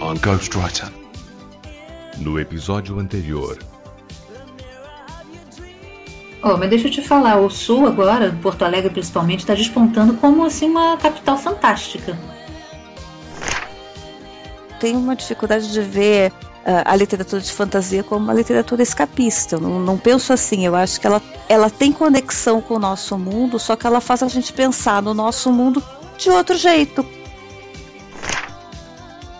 On Ghostwriter. No episódio anterior. Oh, mas deixa eu te falar, o Sul agora, Porto Alegre principalmente, está despontando como assim uma capital fantástica. Tenho uma dificuldade de ver uh, a literatura de fantasia como uma literatura escapista. Eu não, não penso assim. Eu acho que ela, ela tem conexão com o nosso mundo, só que ela faz a gente pensar no nosso mundo de outro jeito,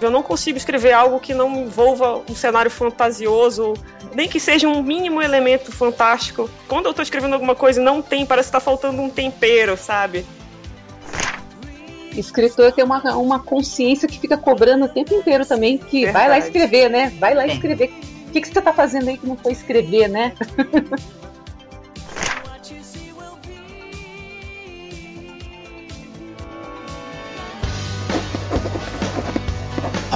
eu não consigo escrever algo que não envolva um cenário fantasioso, nem que seja um mínimo elemento fantástico. Quando eu estou escrevendo alguma coisa e não tem, parece que tá faltando um tempero, sabe? Escritor tem uma, uma consciência que fica cobrando o tempo inteiro também, que Verdade. vai lá escrever, né? Vai lá escrever. O que, que você tá fazendo aí que não foi escrever, né?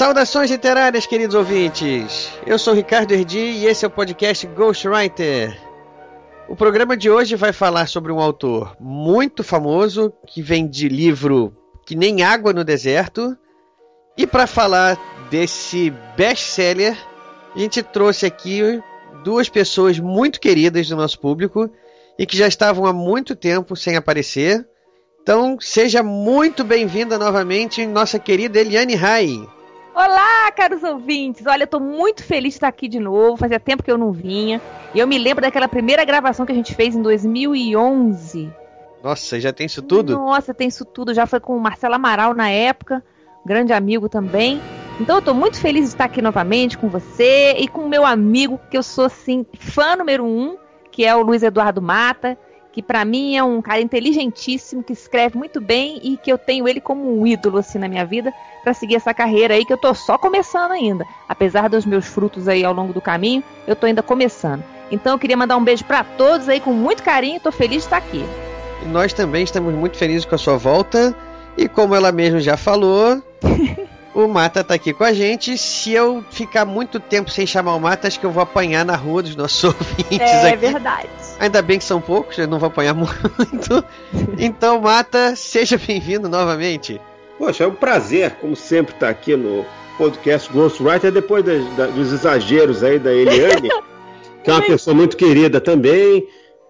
Saudações literárias, queridos ouvintes! Eu sou Ricardo Erdi e esse é o podcast Ghostwriter. O programa de hoje vai falar sobre um autor muito famoso que vem de livro que nem água no deserto. E para falar desse best-seller, a gente trouxe aqui duas pessoas muito queridas do nosso público e que já estavam há muito tempo sem aparecer. Então, seja muito bem-vinda novamente, nossa querida Eliane Rai. Olá, caros ouvintes! Olha, eu tô muito feliz de estar aqui de novo. Fazia tempo que eu não vinha. E eu me lembro daquela primeira gravação que a gente fez em 2011. Nossa, já tem isso tudo? Nossa, tem isso tudo. Já foi com o Marcelo Amaral na época, grande amigo também. Então eu tô muito feliz de estar aqui novamente com você e com o meu amigo, que eu sou, assim, fã número um, que é o Luiz Eduardo Mata que para mim é um cara inteligentíssimo, que escreve muito bem e que eu tenho ele como um ídolo assim na minha vida para seguir essa carreira aí que eu tô só começando ainda. Apesar dos meus frutos aí ao longo do caminho, eu tô ainda começando. Então eu queria mandar um beijo para todos aí com muito carinho, tô feliz de estar aqui. E nós também estamos muito felizes com a sua volta. E como ela mesma já falou, o Mata tá aqui com a gente. Se eu ficar muito tempo sem chamar o Mata, acho que eu vou apanhar na rua dos nossos ouvintes é, aqui. É verdade. Ainda bem que são poucos, não vou apanhar muito. Então, Mata, seja bem-vindo novamente. Poxa, é um prazer, como sempre, estar aqui no podcast Ghostwriter, depois dos exageros aí da Eliane, que é uma pessoa muito querida também,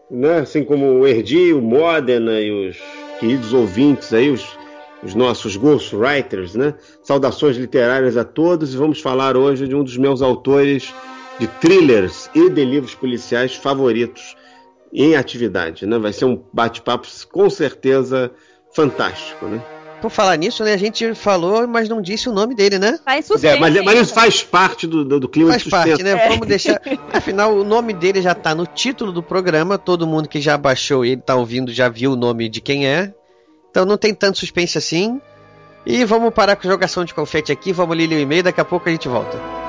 né? assim como o Erdi, o Modena e os queridos ouvintes aí, os, os nossos ghostwriters, né? Saudações literárias a todos e vamos falar hoje de um dos meus autores de thrillers e de livros policiais favoritos, em atividade, né? Vai ser um bate-papo com certeza fantástico, né? Por falar nisso, né? A gente falou, mas não disse o nome dele, né? Faz suspense, é, mas, mas, isso faz parte do, do, do clima faz de parte, né? É. Vamos deixar. Afinal, o nome dele já tá no título do programa. Todo mundo que já baixou ele tá ouvindo já viu o nome de quem é. Então não tem tanto suspense assim. E vamos parar com a jogação de confete aqui. Vamos ler o e-mail. Daqui a pouco a gente volta.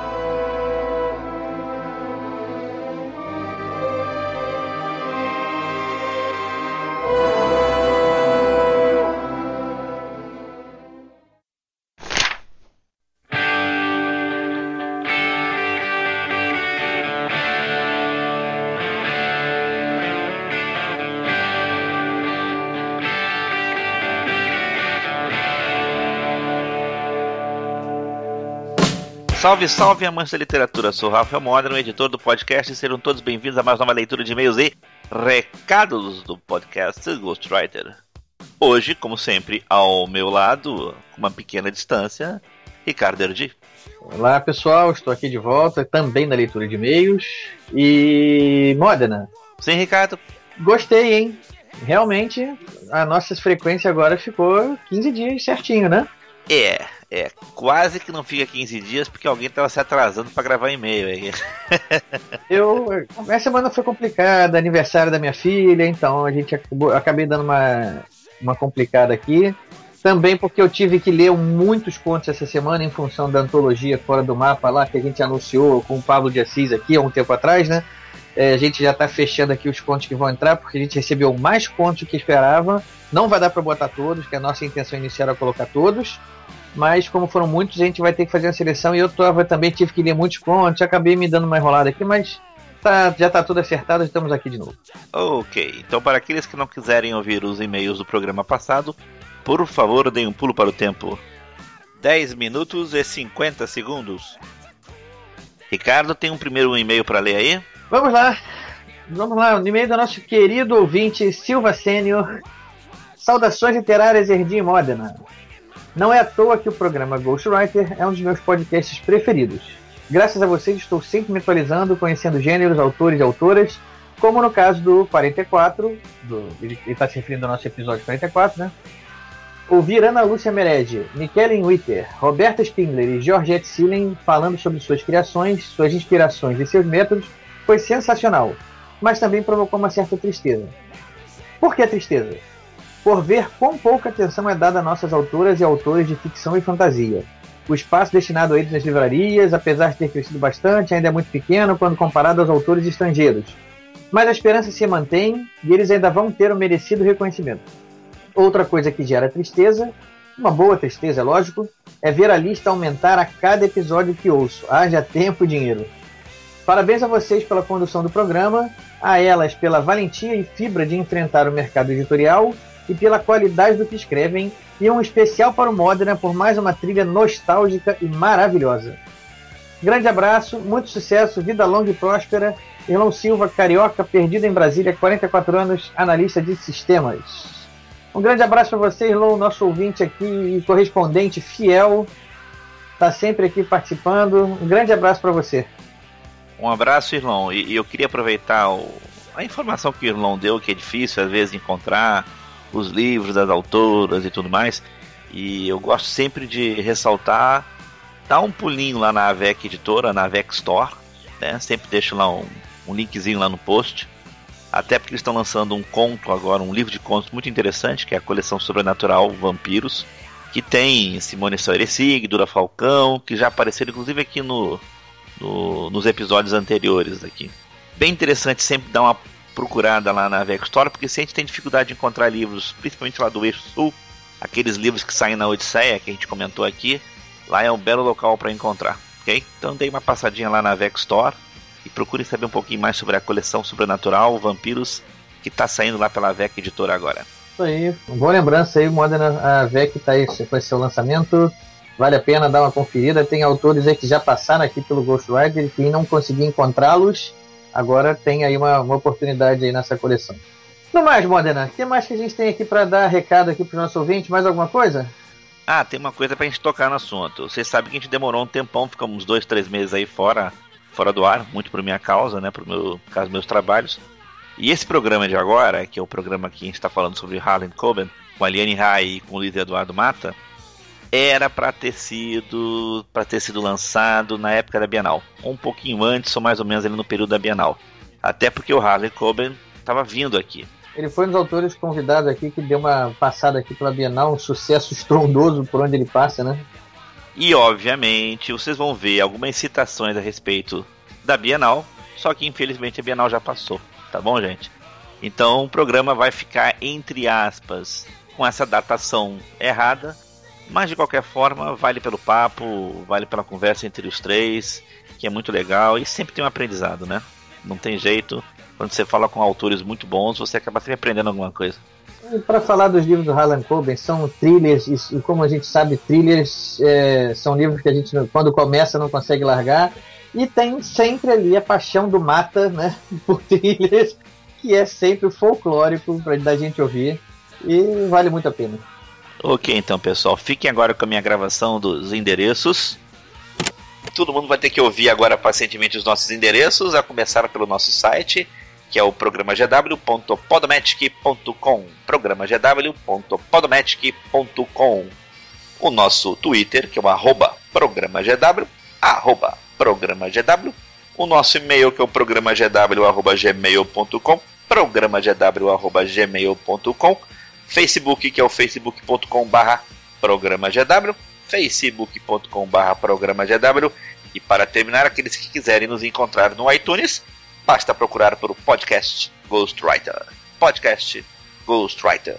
Salve, salve, amantes da literatura. Sou Rafael Modern, editor do podcast, e serão todos bem-vindos a mais uma leitura de e-mails e recados do podcast Ghostwriter. Hoje, como sempre, ao meu lado, com uma pequena distância, Ricardo Erdi. Olá, pessoal, estou aqui de volta, também na leitura de e-mails. E. Modena. Sim, Ricardo. Gostei, hein? Realmente, a nossa frequência agora ficou 15 dias certinho, né? É, é, quase que não fica 15 dias porque alguém tava se atrasando para gravar e-mail. eu, a semana foi complicada, aniversário da minha filha, então a gente acabou, acabei dando uma, uma complicada aqui. Também porque eu tive que ler muitos contos essa semana em função da antologia Fora do Mapa lá, que a gente anunciou com o Pablo de Assis aqui há um tempo atrás, né? É, a gente já está fechando aqui os contos que vão entrar, porque a gente recebeu mais contos do que esperava. Não vai dar para botar todos, que a nossa intenção inicial era colocar todos. Mas como foram muitos, a gente vai ter que fazer uma seleção. E eu tava, também tive que ler muitos contos, acabei me dando uma enrolada aqui, mas tá, já está tudo acertado, estamos aqui de novo. Ok, então para aqueles que não quiserem ouvir os e-mails do programa passado, por favor, deem um pulo para o tempo. 10 minutos e 50 segundos. Ricardo, tem um primeiro e-mail para ler aí? Vamos lá. Vamos lá, o e-mail do nosso querido ouvinte Silva Sênior. Saudações literárias Erdim Modena. Não é à toa que o programa Ghostwriter é um dos meus podcasts preferidos. Graças a vocês estou sempre me atualizando, conhecendo gêneros, autores e autoras, como no caso do 44, do, ele está se referindo ao nosso episódio 44, né? Ouvir Ana Lúcia Merege, Michele Witter, Roberta Spindler e Georgette Silen falando sobre suas criações, suas inspirações e seus métodos foi sensacional, mas também provocou uma certa tristeza. Por que a tristeza? Por ver quão pouca atenção é dada a nossas autoras e autores de ficção e fantasia. O espaço destinado a eles nas livrarias, apesar de ter crescido bastante, ainda é muito pequeno quando comparado aos autores estrangeiros. Mas a esperança se mantém e eles ainda vão ter o merecido reconhecimento. Outra coisa que gera tristeza, uma boa tristeza, é lógico, é ver a lista aumentar a cada episódio que ouço. Haja tempo e dinheiro. Parabéns a vocês pela condução do programa, a elas pela valentia e fibra de enfrentar o mercado editorial e pela qualidade do que escrevem, e um especial para o Modena por mais uma trilha nostálgica e maravilhosa. Grande abraço, muito sucesso, vida longa e próspera. Irmão Silva, carioca, perdido em Brasília, 44 anos, analista de sistemas. Um grande abraço para você, Irlon, nosso ouvinte aqui e correspondente fiel. Está sempre aqui participando. Um grande abraço para você. Um abraço, Irlon. E, eu queria aproveitar o, a informação que o Irlon deu, que é difícil às vezes encontrar os livros das autoras e tudo mais. E eu gosto sempre de ressaltar, dar um pulinho lá na AVEC Editora, na AVEC Store. Né? Sempre deixo lá um, um linkzinho lá no post. Até porque eles estão lançando um conto agora, um livro de contos muito interessante, que é a coleção sobrenatural Vampiros, que tem Simone Soeresig, Dura Falcão, que já apareceram inclusive aqui no, no, nos episódios anteriores aqui. Bem interessante sempre dar uma procurada lá na Vex Store, porque se a gente tem dificuldade de encontrar livros, principalmente lá do Eixo Sul, aqueles livros que saem na Odisseia, que a gente comentou aqui, lá é um belo local para encontrar, ok? Então dei uma passadinha lá na Vex Store e procure saber um pouquinho mais sobre a coleção Sobrenatural, Vampiros, que está saindo lá pela VEC Editora agora. Isso aí, boa lembrança aí, Modena, a VEC está aí com seu lançamento, vale a pena dar uma conferida, tem autores aí que já passaram aqui pelo Ghostwriter e que não consegui encontrá-los, agora tem aí uma, uma oportunidade aí nessa coleção. No mais, Modena, o que mais que a gente tem aqui para dar recado aqui para os nossos ouvintes? Mais alguma coisa? Ah, tem uma coisa para a gente tocar no assunto. Vocês sabem que a gente demorou um tempão, ficamos dois, três meses aí fora, fora do ar, muito por minha causa, né, por meu, por causa dos meus trabalhos. E esse programa de agora, que é o programa que a gente está falando sobre Harlan Coben, com a Liane Rai e com o Luiz Eduardo Mata, era para ter sido para ter sido lançado na época da Bienal, um pouquinho antes ou mais ou menos ali no período da Bienal. Até porque o Harley Coben estava vindo aqui. Ele foi um dos autores convidados aqui que deu uma passada aqui pela Bienal, um sucesso estrondoso por onde ele passa, né? E obviamente vocês vão ver algumas citações a respeito da Bienal, só que infelizmente a Bienal já passou, tá bom, gente? Então o programa vai ficar entre aspas com essa datação errada, mas de qualquer forma, vale pelo papo, vale pela conversa entre os três, que é muito legal e sempre tem um aprendizado, né? Não tem jeito. Quando você fala com autores muito bons, você acaba sempre aprendendo alguma coisa. Para falar dos livros do Harlan Coben, são thrillers, e como a gente sabe, thrillers é, são livros que a gente, quando começa, não consegue largar. E tem sempre ali a paixão do Mata, né, por thrillers, que é sempre folclórico para da gente ouvir. E vale muito a pena. Ok, então pessoal, fiquem agora com a minha gravação dos endereços. Todo mundo vai ter que ouvir agora pacientemente os nossos endereços, a começar pelo nosso site, que é o programagw.podomatic.com. programagw.podomatic.com. O nosso Twitter, que é o arroba programagw, arroba programagw. O nosso e-mail, que é o programagw.gmail.com, programagw.gmail.com Facebook, que é o facebook.com barra programa GW, facebook.com barra programa GW, e para terminar, aqueles que quiserem nos encontrar no iTunes, basta procurar por podcast Ghostwriter. Podcast Ghostwriter.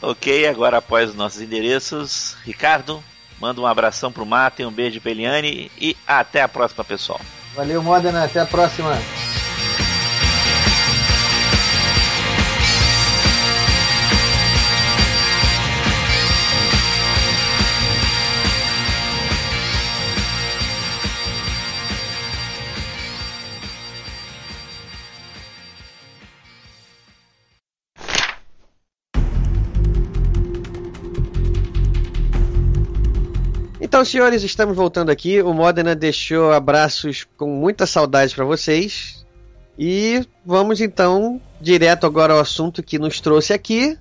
Ok, agora após os nossos endereços, Ricardo, manda um abração pro Mata, um beijo pra Eliane e até a próxima, pessoal. Valeu, Modena, até a próxima. Então, senhores, estamos voltando aqui. O Modena deixou abraços com muita saudade para vocês. E vamos então direto agora ao assunto que nos trouxe aqui,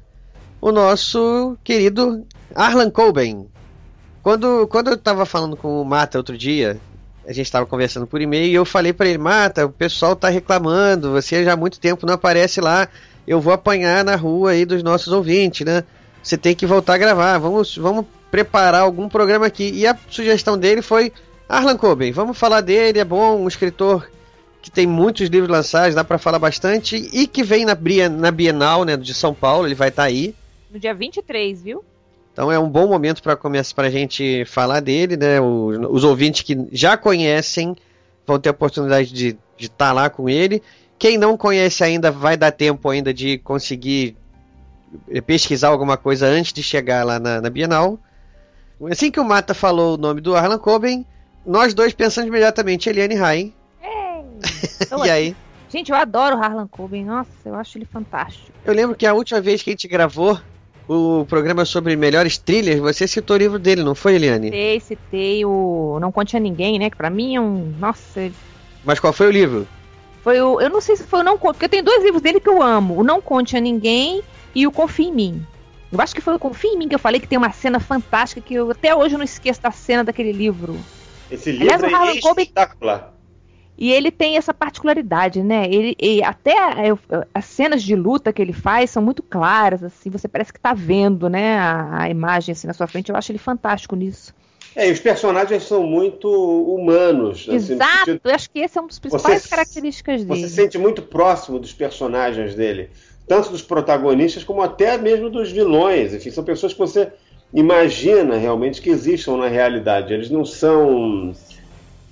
o nosso querido Arlan Coben. Quando, quando eu estava falando com o Mata outro dia, a gente estava conversando por e-mail e eu falei para ele: Mata, o pessoal está reclamando, você já há muito tempo não aparece lá, eu vou apanhar na rua aí dos nossos ouvintes, né? Você tem que voltar a gravar, vamos, vamos preparar algum programa aqui. E a sugestão dele foi Arlan Coben. Vamos falar dele, é bom, um escritor que tem muitos livros lançados, dá para falar bastante e que vem na, na Bienal, né, de São Paulo, ele vai estar tá aí. No dia 23, viu? Então é um bom momento para começar para a gente falar dele, né? O, os ouvintes que já conhecem vão ter a oportunidade de estar tá lá com ele. Quem não conhece ainda vai dar tempo ainda de conseguir pesquisar alguma coisa antes de chegar lá na, na Bienal. Assim que o Mata falou o nome do Arlan Coben, nós dois pensamos imediatamente Eliane Rain. e aí? Gente, eu adoro o Harlan Coben. Nossa, eu acho ele fantástico. Eu lembro que a última vez que a gente gravou o programa sobre melhores trilhas, você citou o livro dele, não foi, Eliane? Citei, citei o Não Conte a Ninguém, né? Que pra mim é um. Nossa. Mas qual foi o livro? Foi o. Eu não sei se foi o Não Conte. Porque tem dois livros dele que eu amo: O Não Conte a Ninguém e o Confie em Mim. Eu acho que foi o Confia em mim que eu falei que tem uma cena fantástica que eu até hoje não esqueço da cena daquele livro. Esse livro Aliás, é espetacular. E ele tem essa particularidade, né? Ele, ele até as cenas de luta que ele faz são muito claras, assim, você parece que tá vendo, né, a, a imagem assim na sua frente. Eu acho ele fantástico nisso. É, e os personagens são muito humanos. Assim, Exato, assim, eu acho que esse é uma das principais você, características dele. Você se sente muito próximo dos personagens dele tanto dos protagonistas como até mesmo dos vilões. Enfim, são pessoas que você imagina realmente que existam na realidade. Eles não são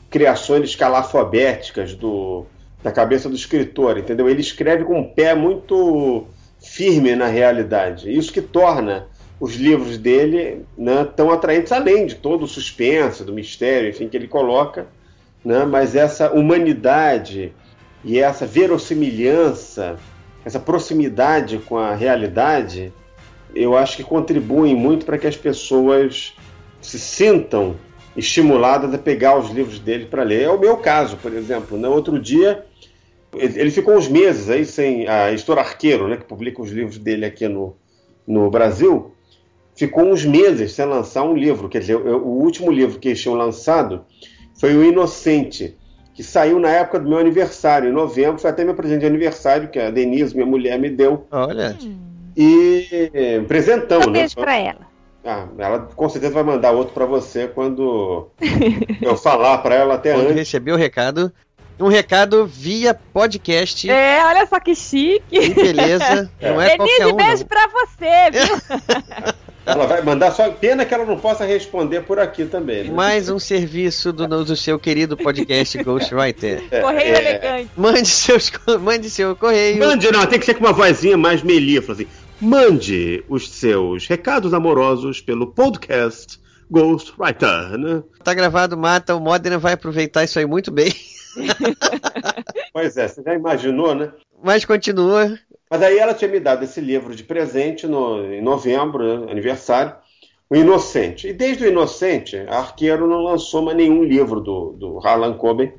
criações escalafobéticas do, da cabeça do escritor, entendeu? Ele escreve com um pé muito firme na realidade. Isso que torna os livros dele né, tão atraentes, além de todo o suspense, do mistério, enfim, que ele coloca. Né, mas essa humanidade e essa verossimilhança essa proximidade com a realidade, eu acho que contribuem muito para que as pessoas se sintam estimuladas a pegar os livros dele para ler. É o meu caso, por exemplo. No né? outro dia, ele ficou uns meses aí sem a editora Arqueiro, né, que publica os livros dele aqui no, no Brasil, ficou uns meses sem lançar um livro. Quer dizer, o último livro que eles tinham lançado foi O Inocente, que saiu na época do meu aniversário, em novembro. Foi até meu presente de aniversário, que a Denise, minha mulher, me deu. Olha. E um presentão, um né? beijo pra ela. Ah, ela com certeza vai mandar outro para você quando eu falar para ela até quando antes. receber o recado. Um recado via podcast. É, olha só que chique. Que beleza. É. Não é Denise, um, beijo não. pra você, viu? Ela vai mandar só. Pena que ela não possa responder por aqui também. Né? Mais um serviço do, do seu querido podcast Ghostwriter. É, correio é... elegante. Mande, seus, mande seu correio. Mande, não, tem que ser com uma vozinha mais melíflua, assim. Mande os seus recados amorosos pelo podcast Ghostwriter, né? Tá gravado, mata. O Modena vai aproveitar isso aí muito bem. pois é, você já imaginou, né? Mas continua. Mas aí ela tinha me dado esse livro de presente no, em novembro, né, aniversário, O Inocente. E desde o Inocente, a Arqueiro não lançou mais nenhum livro do, do Harlan Coben.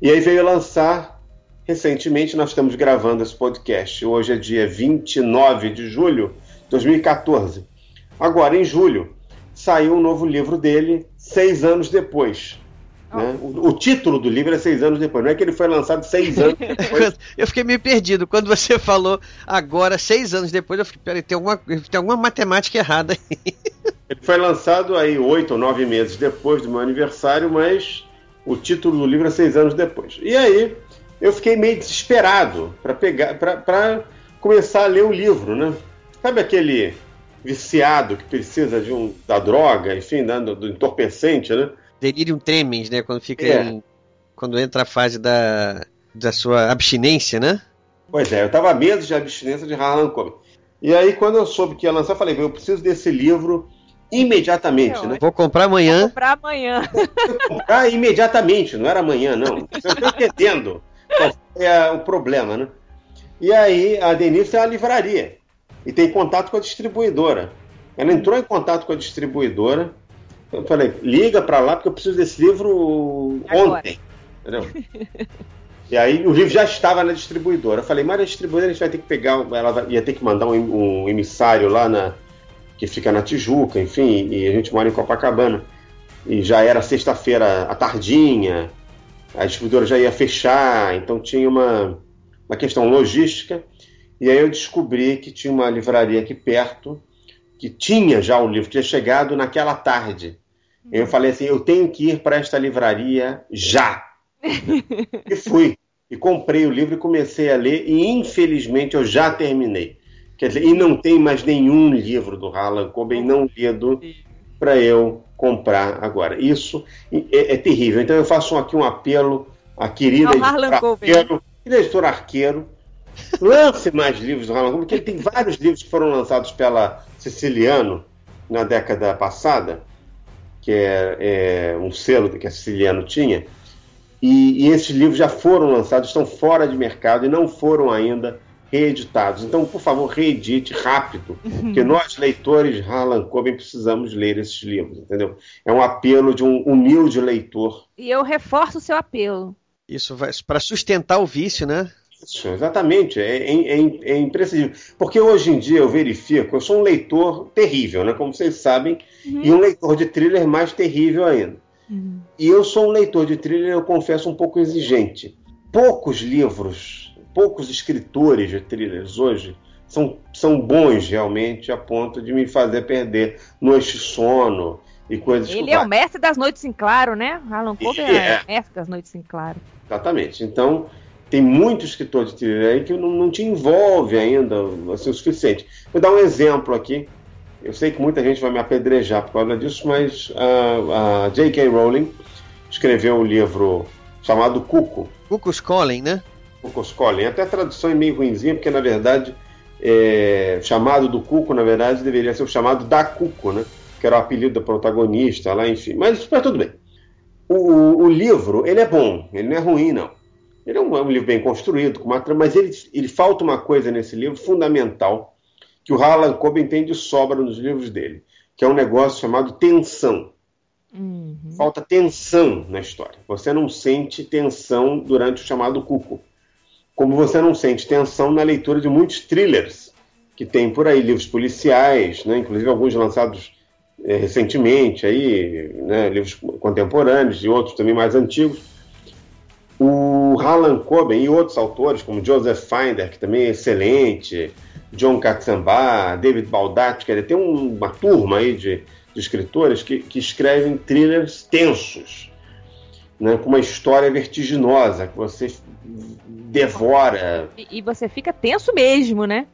E aí veio lançar recentemente, nós estamos gravando esse podcast. Hoje é dia 29 de julho de 2014. Agora, em julho, saiu um novo livro dele, seis anos depois. Né? O, o, título do livro é Seis Anos Depois, não é que ele foi lançado seis anos depois. eu fiquei meio perdido. Quando você falou agora, seis anos depois, eu fiquei, peraí, tem alguma, tem alguma matemática errada aí. Ele foi lançado aí oito ou nove meses depois do meu aniversário, mas o título do livro é seis anos depois. E aí eu fiquei meio desesperado para pegar, para começar a ler o livro, né? Sabe aquele viciado que precisa de um da droga, enfim, né, do, do entorpecente, né? Delirium tremens, né? Quando fica é. em, quando entra a fase da, da sua abstinência, né? Pois é, eu tava medo de abstinência de Harlan Coben. E aí, quando eu soube que ia lançar, eu falei, eu preciso desse livro imediatamente, né? Vou comprar amanhã. Vou comprar amanhã. Vou comprar imediatamente, não era amanhã, não. Eu estou entendendo qual é o problema, né? E aí, a Denise tem uma livraria e tem contato com a distribuidora. Ela entrou em contato com a distribuidora eu falei, liga para lá porque eu preciso desse livro Agora. ontem. Entendeu? e aí o livro já estava na distribuidora. Eu falei, mas a distribuidora a gente vai ter que pegar, ela ia ter que mandar um, um emissário lá na que fica na Tijuca, enfim, e a gente mora em Copacabana. E já era sexta-feira à tardinha, a distribuidora já ia fechar, então tinha uma, uma questão logística. E aí eu descobri que tinha uma livraria aqui perto que tinha já o livro, tinha chegado naquela tarde. Eu falei assim: eu tenho que ir para esta livraria já. e fui. E comprei o livro e comecei a ler, e infelizmente eu já terminei. Quer dizer, e não tem mais nenhum livro do Harlan Coben não lido para eu comprar agora. Isso é, é, terrível. Então eu faço aqui um apelo à querida editora Arqueiro, querida editora Arqueiro, lance mais livros do Harlan Coben, porque ele tem vários livros que foram lançados pela Siciliano na década passada, que é, é um selo que a Siciliano tinha, e, e, esses livros já foram lançados, estão fora de mercado e não foram ainda reeditados. Então, por favor, reedite rápido, uhum. porque nós, leitores de Harlan Coben, precisamos ler esses livros, entendeu? É um apelo de um humilde leitor. E eu reforço o seu apelo. Isso vai para sustentar o vício, né? Isso, exatamente, é, é, é, é, imprescindível. Porque hoje em dia eu verifico, eu sou um leitor terrível, né? Como vocês sabem, uhum. e um leitor de thriller mais terrível ainda. Uhum. E eu sou um leitor de thriller, eu confesso, um pouco exigente. Poucos livros, poucos escritores de thrillers hoje são, são bons realmente a ponto de me fazer perder noites de sono e coisas Ele é o mestre das noites em claro, né? Alan Coben é, é mestre das noites em claro. Exatamente. Então, tem muito escritor de thriller aí que não, não te envolve ainda assim, o suficiente. Vou dar um exemplo aqui. Eu sei que muita gente vai me apedrejar por causa disso, mas a, a J.K. Rowling escreveu um livro chamado Cuco. Cuco's Calling, né? Cuco's Calling. Até a tradução é meio ruimzinha, porque na verdade é, chamado do Cuco, na verdade, deveria ser o chamado da Cuco, né? Que era o apelido da protagonista lá, enfim. Mas, mas tudo bem. O, o livro, ele é bom, ele não é ruim, não. Ele é um, é um livro bem construído, com uma trama, mas ele, ele falta uma coisa nesse livro fundamental que o Harlan Coben tem de sobra nos livros dele, que é um negócio chamado tensão. Uhum. Falta tensão na história. Você não sente tensão durante o chamado cuco. Como você não sente tensão na leitura de muitos thrillers que tem por aí, livros policiais, né, inclusive alguns lançados é, recentemente, aí, né, livros contemporâneos e outros também mais antigos o Harlan Coben e outros autores, como Joseph Finder, que também é excelente, John Katzenbach, David Baldacci, quer dizer, tem uma turma aí de, de escritores que, que, escrevem thrillers tensos, né, com uma história vertiginosa, que você devora. E, e você fica tenso mesmo, né?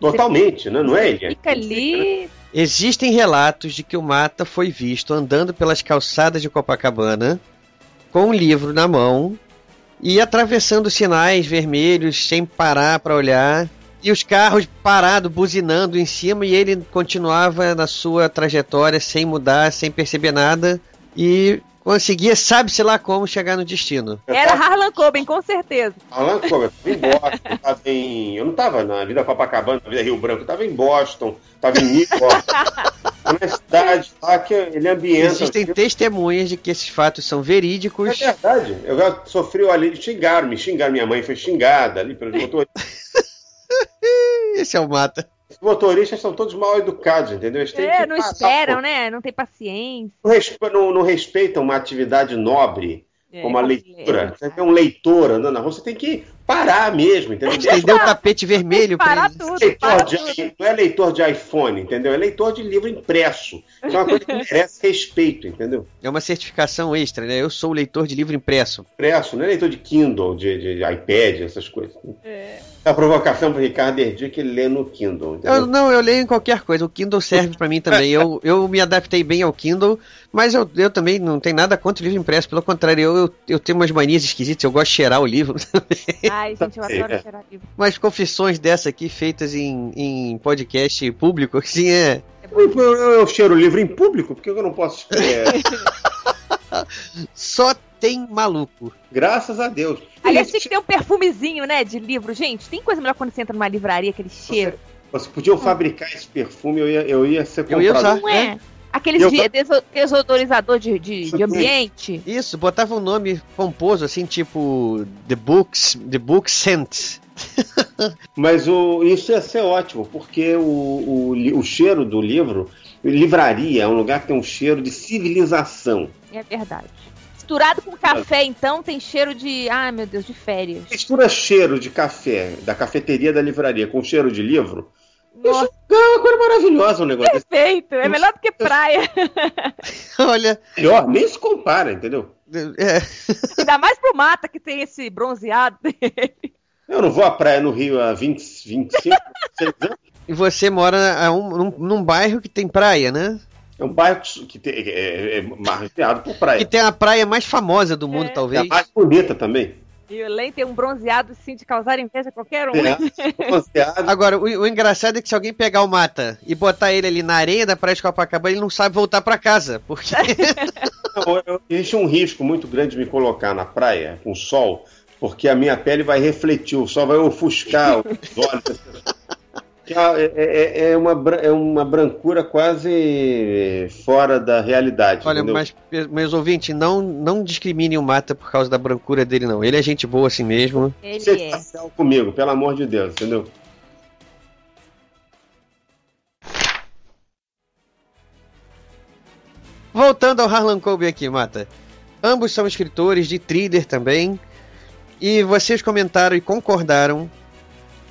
Totalmente, você, né? não é? Fica ali. Existem relatos de que o Mata foi visto andando pelas calçadas de Copacabana com um livro na mão e atravessando sinais vermelhos sem parar para olhar. E os carros parados, buzinando em cima, e ele continuava na sua trajetória sem mudar, sem perceber nada. E conseguia, sabe-se lá como, chegar no destino. Era Harlan Coben, com certeza. Harlan Coben, eu em Boston, eu, tava em... eu não estava na vida Copacabana, na vida Rio Branco, eu estava em Boston, estava em Newport. na cidade lá que ele ambienta. Existem testemunhas de que esses fatos são verídicos. É verdade. Eu já sofri ali, xingaram, me xingaram, minha mãe foi xingada ali pelos motoristas. Esse é o mata. Os motoristas são todos mal educados, entendeu? Eles é, não esperam, por... né? Não tem paciência. Não, respe... não, não, respeitam uma atividade nobre É, como a leitura. Você tem um leitor andando na rua, você tem que parar mesmo, entendeu? Estender o tapete vermelho para ele. Tudo, leitor de, não é leitor de iPhone, entendeu? É leitor de livro impresso. é uma coisa que merece respeito, entendeu? É uma certificação extra, né? Eu sou leitor de livro impresso. Impresso, não é leitor de Kindle, de, de iPad, essas coisas. É. A provocação para Ricardo Erdi que ele lê no Kindle. Eu, não, eu leio em qualquer coisa. O Kindle serve para mim também. Eu, eu me adaptei bem ao Kindle, mas eu, eu também não tenho nada contra o livro impresso. Pelo contrário, eu, eu, eu tenho umas manias esquisitas. Eu gosto de cheirar o livro Ai, gente, eu adoro é. cheirar livro. Mas confissões dessa aqui, feitas em, em podcast público, assim, é. Eu, eu, eu cheiro o livro em público, porque eu não posso. É... Só tem maluco. Graças a Deus. Aliás, tem que ter um perfumezinho, né, de livro. Gente, tem coisa melhor quando você entra numa livraria, aquele cheiro. Você, você podia fabricar esse perfume, eu ia, eu ia ser comprado. Eu ia usar. Não é? Aqueles eu... de desodorizador de, de, de, ambiente. Isso, botava um nome pomposo, assim, tipo The Books, The Book Scent. Mas o, isso ia ser ótimo, porque o, o, o cheiro do livro, livraria é um lugar que tem um cheiro de civilização. É verdade. Misturado com café, então, tem cheiro de. Ai, meu Deus, de férias. Mistura cheiro de café da cafeteria da livraria com cheiro de livro. Nossa. É uma coisa maravilhosa o um negócio. Perfeito, é melhor do que praia. Olha. Melhor, nem se compara, entendeu? É. Ainda mais pro Mata que tem esse bronzeado dele. Eu não vou à praia no Rio há 20, 25, 26 anos. E você mora um, num, num bairro que tem praia, né? É um bairro que tem, é, é, é por praia. Que tem a praia mais famosa do mundo, é. talvez. É a mais bonita também. E o Len tem um bronzeado sim de causar inveja a qualquer um. É, Agora, o, o, engraçado é que se alguém pegar o mata e botar ele ali na areia da praia de Copacabana, ele não sabe voltar para casa. Porque. não, existe um risco muito grande de me colocar na praia com sol, porque a minha pele vai refletir, o sol vai ofuscar os olhos. É, é, é, é, uma, é uma brancura quase fora da realidade. Olha, entendeu? mas, meus ouvintes, não, não discrimine o Mata por causa da brancura dele, não. Ele é gente boa assim mesmo. Ele Você é. Tá comigo, pelo amor de Deus, entendeu? Voltando ao Harlan Coben aqui, Mata. Ambos são escritores de thriller também. E vocês comentaram e concordaram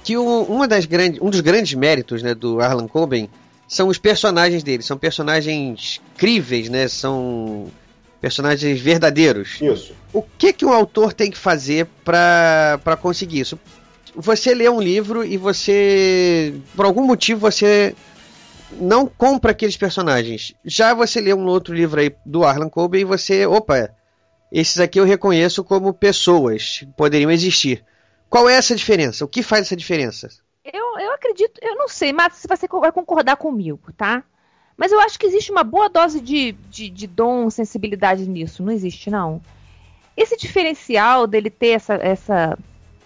que o, uma das grandes, um dos grandes méritos né, do Arlan Coben são os personagens dele. São personagens críveis, né? São personagens verdadeiros. Isso. O que, que um autor tem que fazer para conseguir isso? Você lê um livro e você, por algum motivo, você não compra aqueles personagens. Já você lê um outro livro aí do Arlan Coben e você, opa, esses aqui eu reconheço como pessoas, poderiam existir. Qual é essa diferença? O que faz essa diferença? Eu, eu acredito, eu não sei, mas se você vai concordar comigo, tá? Mas eu acho que existe uma boa dose de, de, de dom, sensibilidade nisso. Não existe, não. Esse diferencial dele ter essa, essa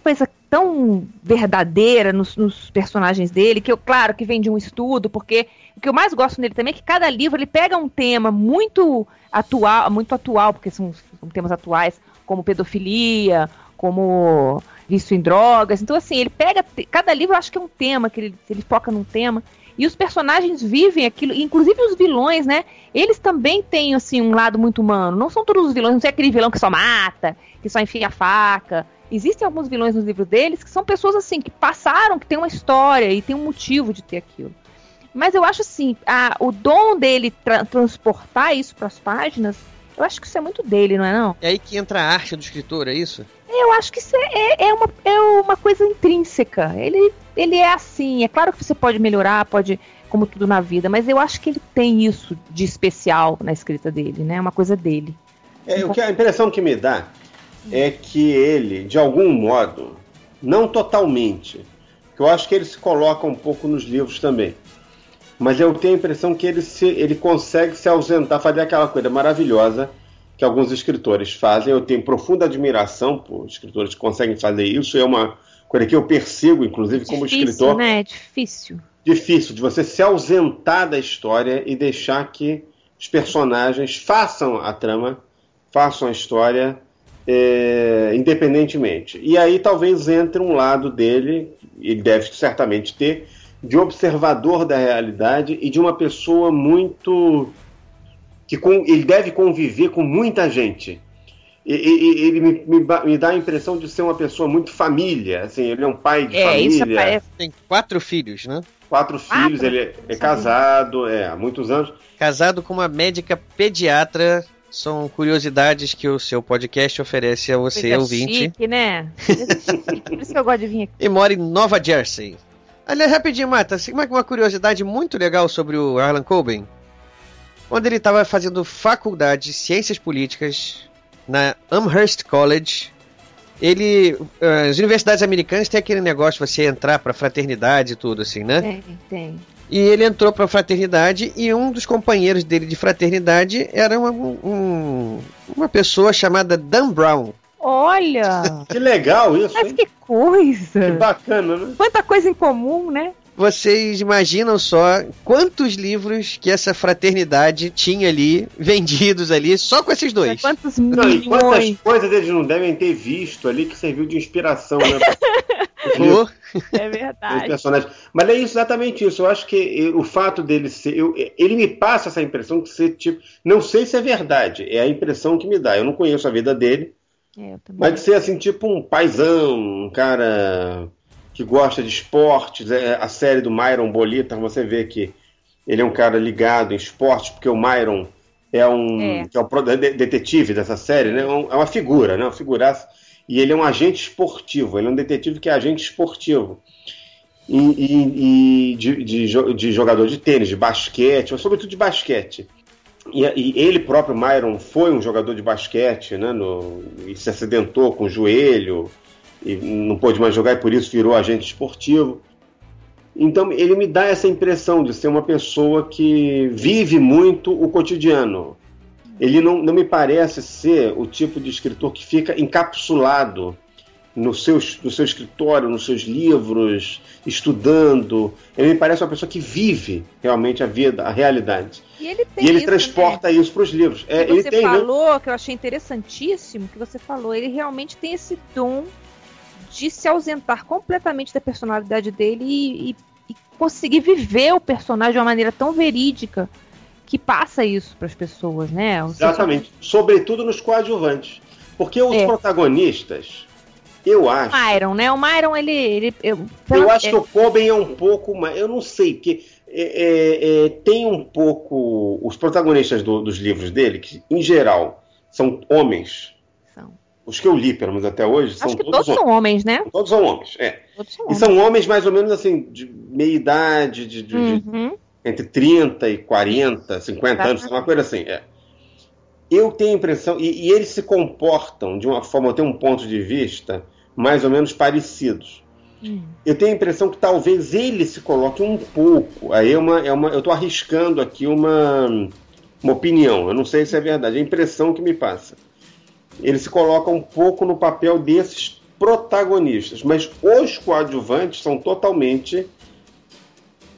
coisa tão verdadeira nos, nos, personagens dele, que eu, claro, que vem de um estudo, porque o que eu mais gosto nele também é que cada livro ele pega um tema muito atual, muito atual, porque são, são temas atuais, como pedofilia, como vício em drogas. Então, assim, ele pega. Cada livro eu acho que é um tema, que ele, ele foca num tema. E os personagens vivem aquilo, inclusive os vilões, né? Eles também têm, assim, um lado muito humano. Não são todos os vilões, não é aquele vilão que só mata, que só enfia a faca. Existem alguns vilões nos livros deles que são pessoas, assim, que passaram, que têm uma história e tem um motivo de ter aquilo. Mas eu acho, assim, a, o dom dele tra transportar isso para as páginas, eu acho que isso é muito dele, não é não? É aí que entra a arte do escritor, é isso? Eu acho que isso é, é, é, uma, é uma coisa intrínseca. Ele, ele é assim. É claro que você pode melhorar, pode, como tudo na vida, mas eu acho que ele tem isso de especial na escrita dele, né? É uma coisa dele. É, o que a impressão que me dá é que ele, de algum modo, não totalmente, que eu acho que ele se coloca um pouco nos livros também. Mas eu tenho a impressão que ele, se, ele consegue se ausentar, fazer aquela coisa maravilhosa que alguns escritores fazem. Eu tenho profunda admiração por escritores que conseguem fazer isso. É uma coisa que eu persigo, inclusive, como difícil, escritor. Né? É difícil. Difícil, de você se ausentar da história e deixar que os personagens façam a trama, façam a história é, independentemente. E aí talvez entre um lado dele, ele deve certamente ter, de observador da realidade e de uma pessoa muito que com, ele deve conviver com muita gente. ele me, me, me, dá a impressão de ser uma pessoa muito família, assim, ele é um pai de é, família. Isso parece. Tem quatro filhos, né? Quatro, quatro? filhos, ele é, é casado, é, há muitos anos. Casado com uma médica pediatra. São curiosidades que o seu podcast oferece a você, Coisa ouvinte. Chique, né? Por isso que eu gosto de vir aqui. E mora em Nova Jersey. Aliás, rapidinho, Mata, uma curiosidade muito legal sobre o Harlan Coben. Onde ele estava fazendo faculdade de ciências políticas na Amherst College. Ele, uh, as universidades americanas têm aquele negócio de você entrar para fraternidade e tudo assim, né? Tem, tem. E ele entrou para fraternidade e um dos companheiros dele de fraternidade era uma, um, uma pessoa chamada Dan Brown. Olha! Que legal isso! Mas hein? que coisa! Que bacana, né? Quanta coisa em comum, né? Vocês imaginam só quantos livros que essa fraternidade tinha ali, vendidos ali, só com esses dois? Quantos Não, e milhões? quantas coisas eles não devem ter visto ali que serviu de inspiração, né? Pô, É verdade. Mas é isso, exatamente isso. Eu acho que o fato dele ser. eu- ele me passa essa impressão de ser tipo. Não sei se é verdade, é a impressão que me dá. Eu não conheço a vida dele, É, mas de ser assim, tipo um paizão, um cara que gosta de esportes. É, A série do Myron Bolita, você vê que ele é um cara ligado em esportes, porque o Myron é um, É. é de- detetive dessa série, né? É um- É uma figura, né? Uma figuraça. E ele é um agente esportivo, ele é um detetive que é agente esportivo. E, e- e de, de de jogador de tênis, de basquete, mas sobretudo de basquete. E, e ele próprio, Myron, foi um jogador de basquete, né? no- e se acidentou com o joelho, e não pôde mais jogar e por isso virou agente esportivo. Então ele me dá essa impressão de ser uma pessoa que vive muito o cotidiano. Ele não, não me parece ser o tipo de escritor que fica encapsulado no seu, no seu escritório, nos seus livros, estudando. Ele me parece uma pessoa que vive realmente a vida, a realidade. E ele tem E ele isso, transporta né? isso para os livros. É, ele você tem, né? falou, que eu achei interessantíssimo, que você falou, ele realmente tem esse dom de se ausentar completamente da personalidade dele e, e- e conseguir viver o personagem de uma maneira tão verídica que passa isso para as pessoas, né? Exatamente. Sobretudo nos coadjuvantes. Porque os É. protagonistas, eu acho. O Myron, né? O Myron, ele. ele eu, Eu acho é- que o Coben é um pouco mais. Eu não sei, porque é, é, é, tem um pouco. Os protagonistas do- dos livros dele, que em geral são homens. São. Os que eu li, pelo menos até hoje, são Acho que todos todos são homens, né? Todos são homens, é. Todos são E homens. são homens mais ou menos assim, de meia idade, de, de- de- Uhum. entre 30 e 40, 50 anos, uma coisa assim. É. Eu tenho a impressão, e, e eles se comportam de uma forma, eu tenho um ponto de vista mais ou menos parecidos. Hum. Eu tenho a impressão que talvez ele se coloque um pouco. Aí é uma, é uma, eu estou arriscando aqui uma, uma opinião. Eu não sei se é verdade. É a impressão que me passa. Ele se coloca um pouco no papel desses protagonistas, mas os coadjuvantes são totalmente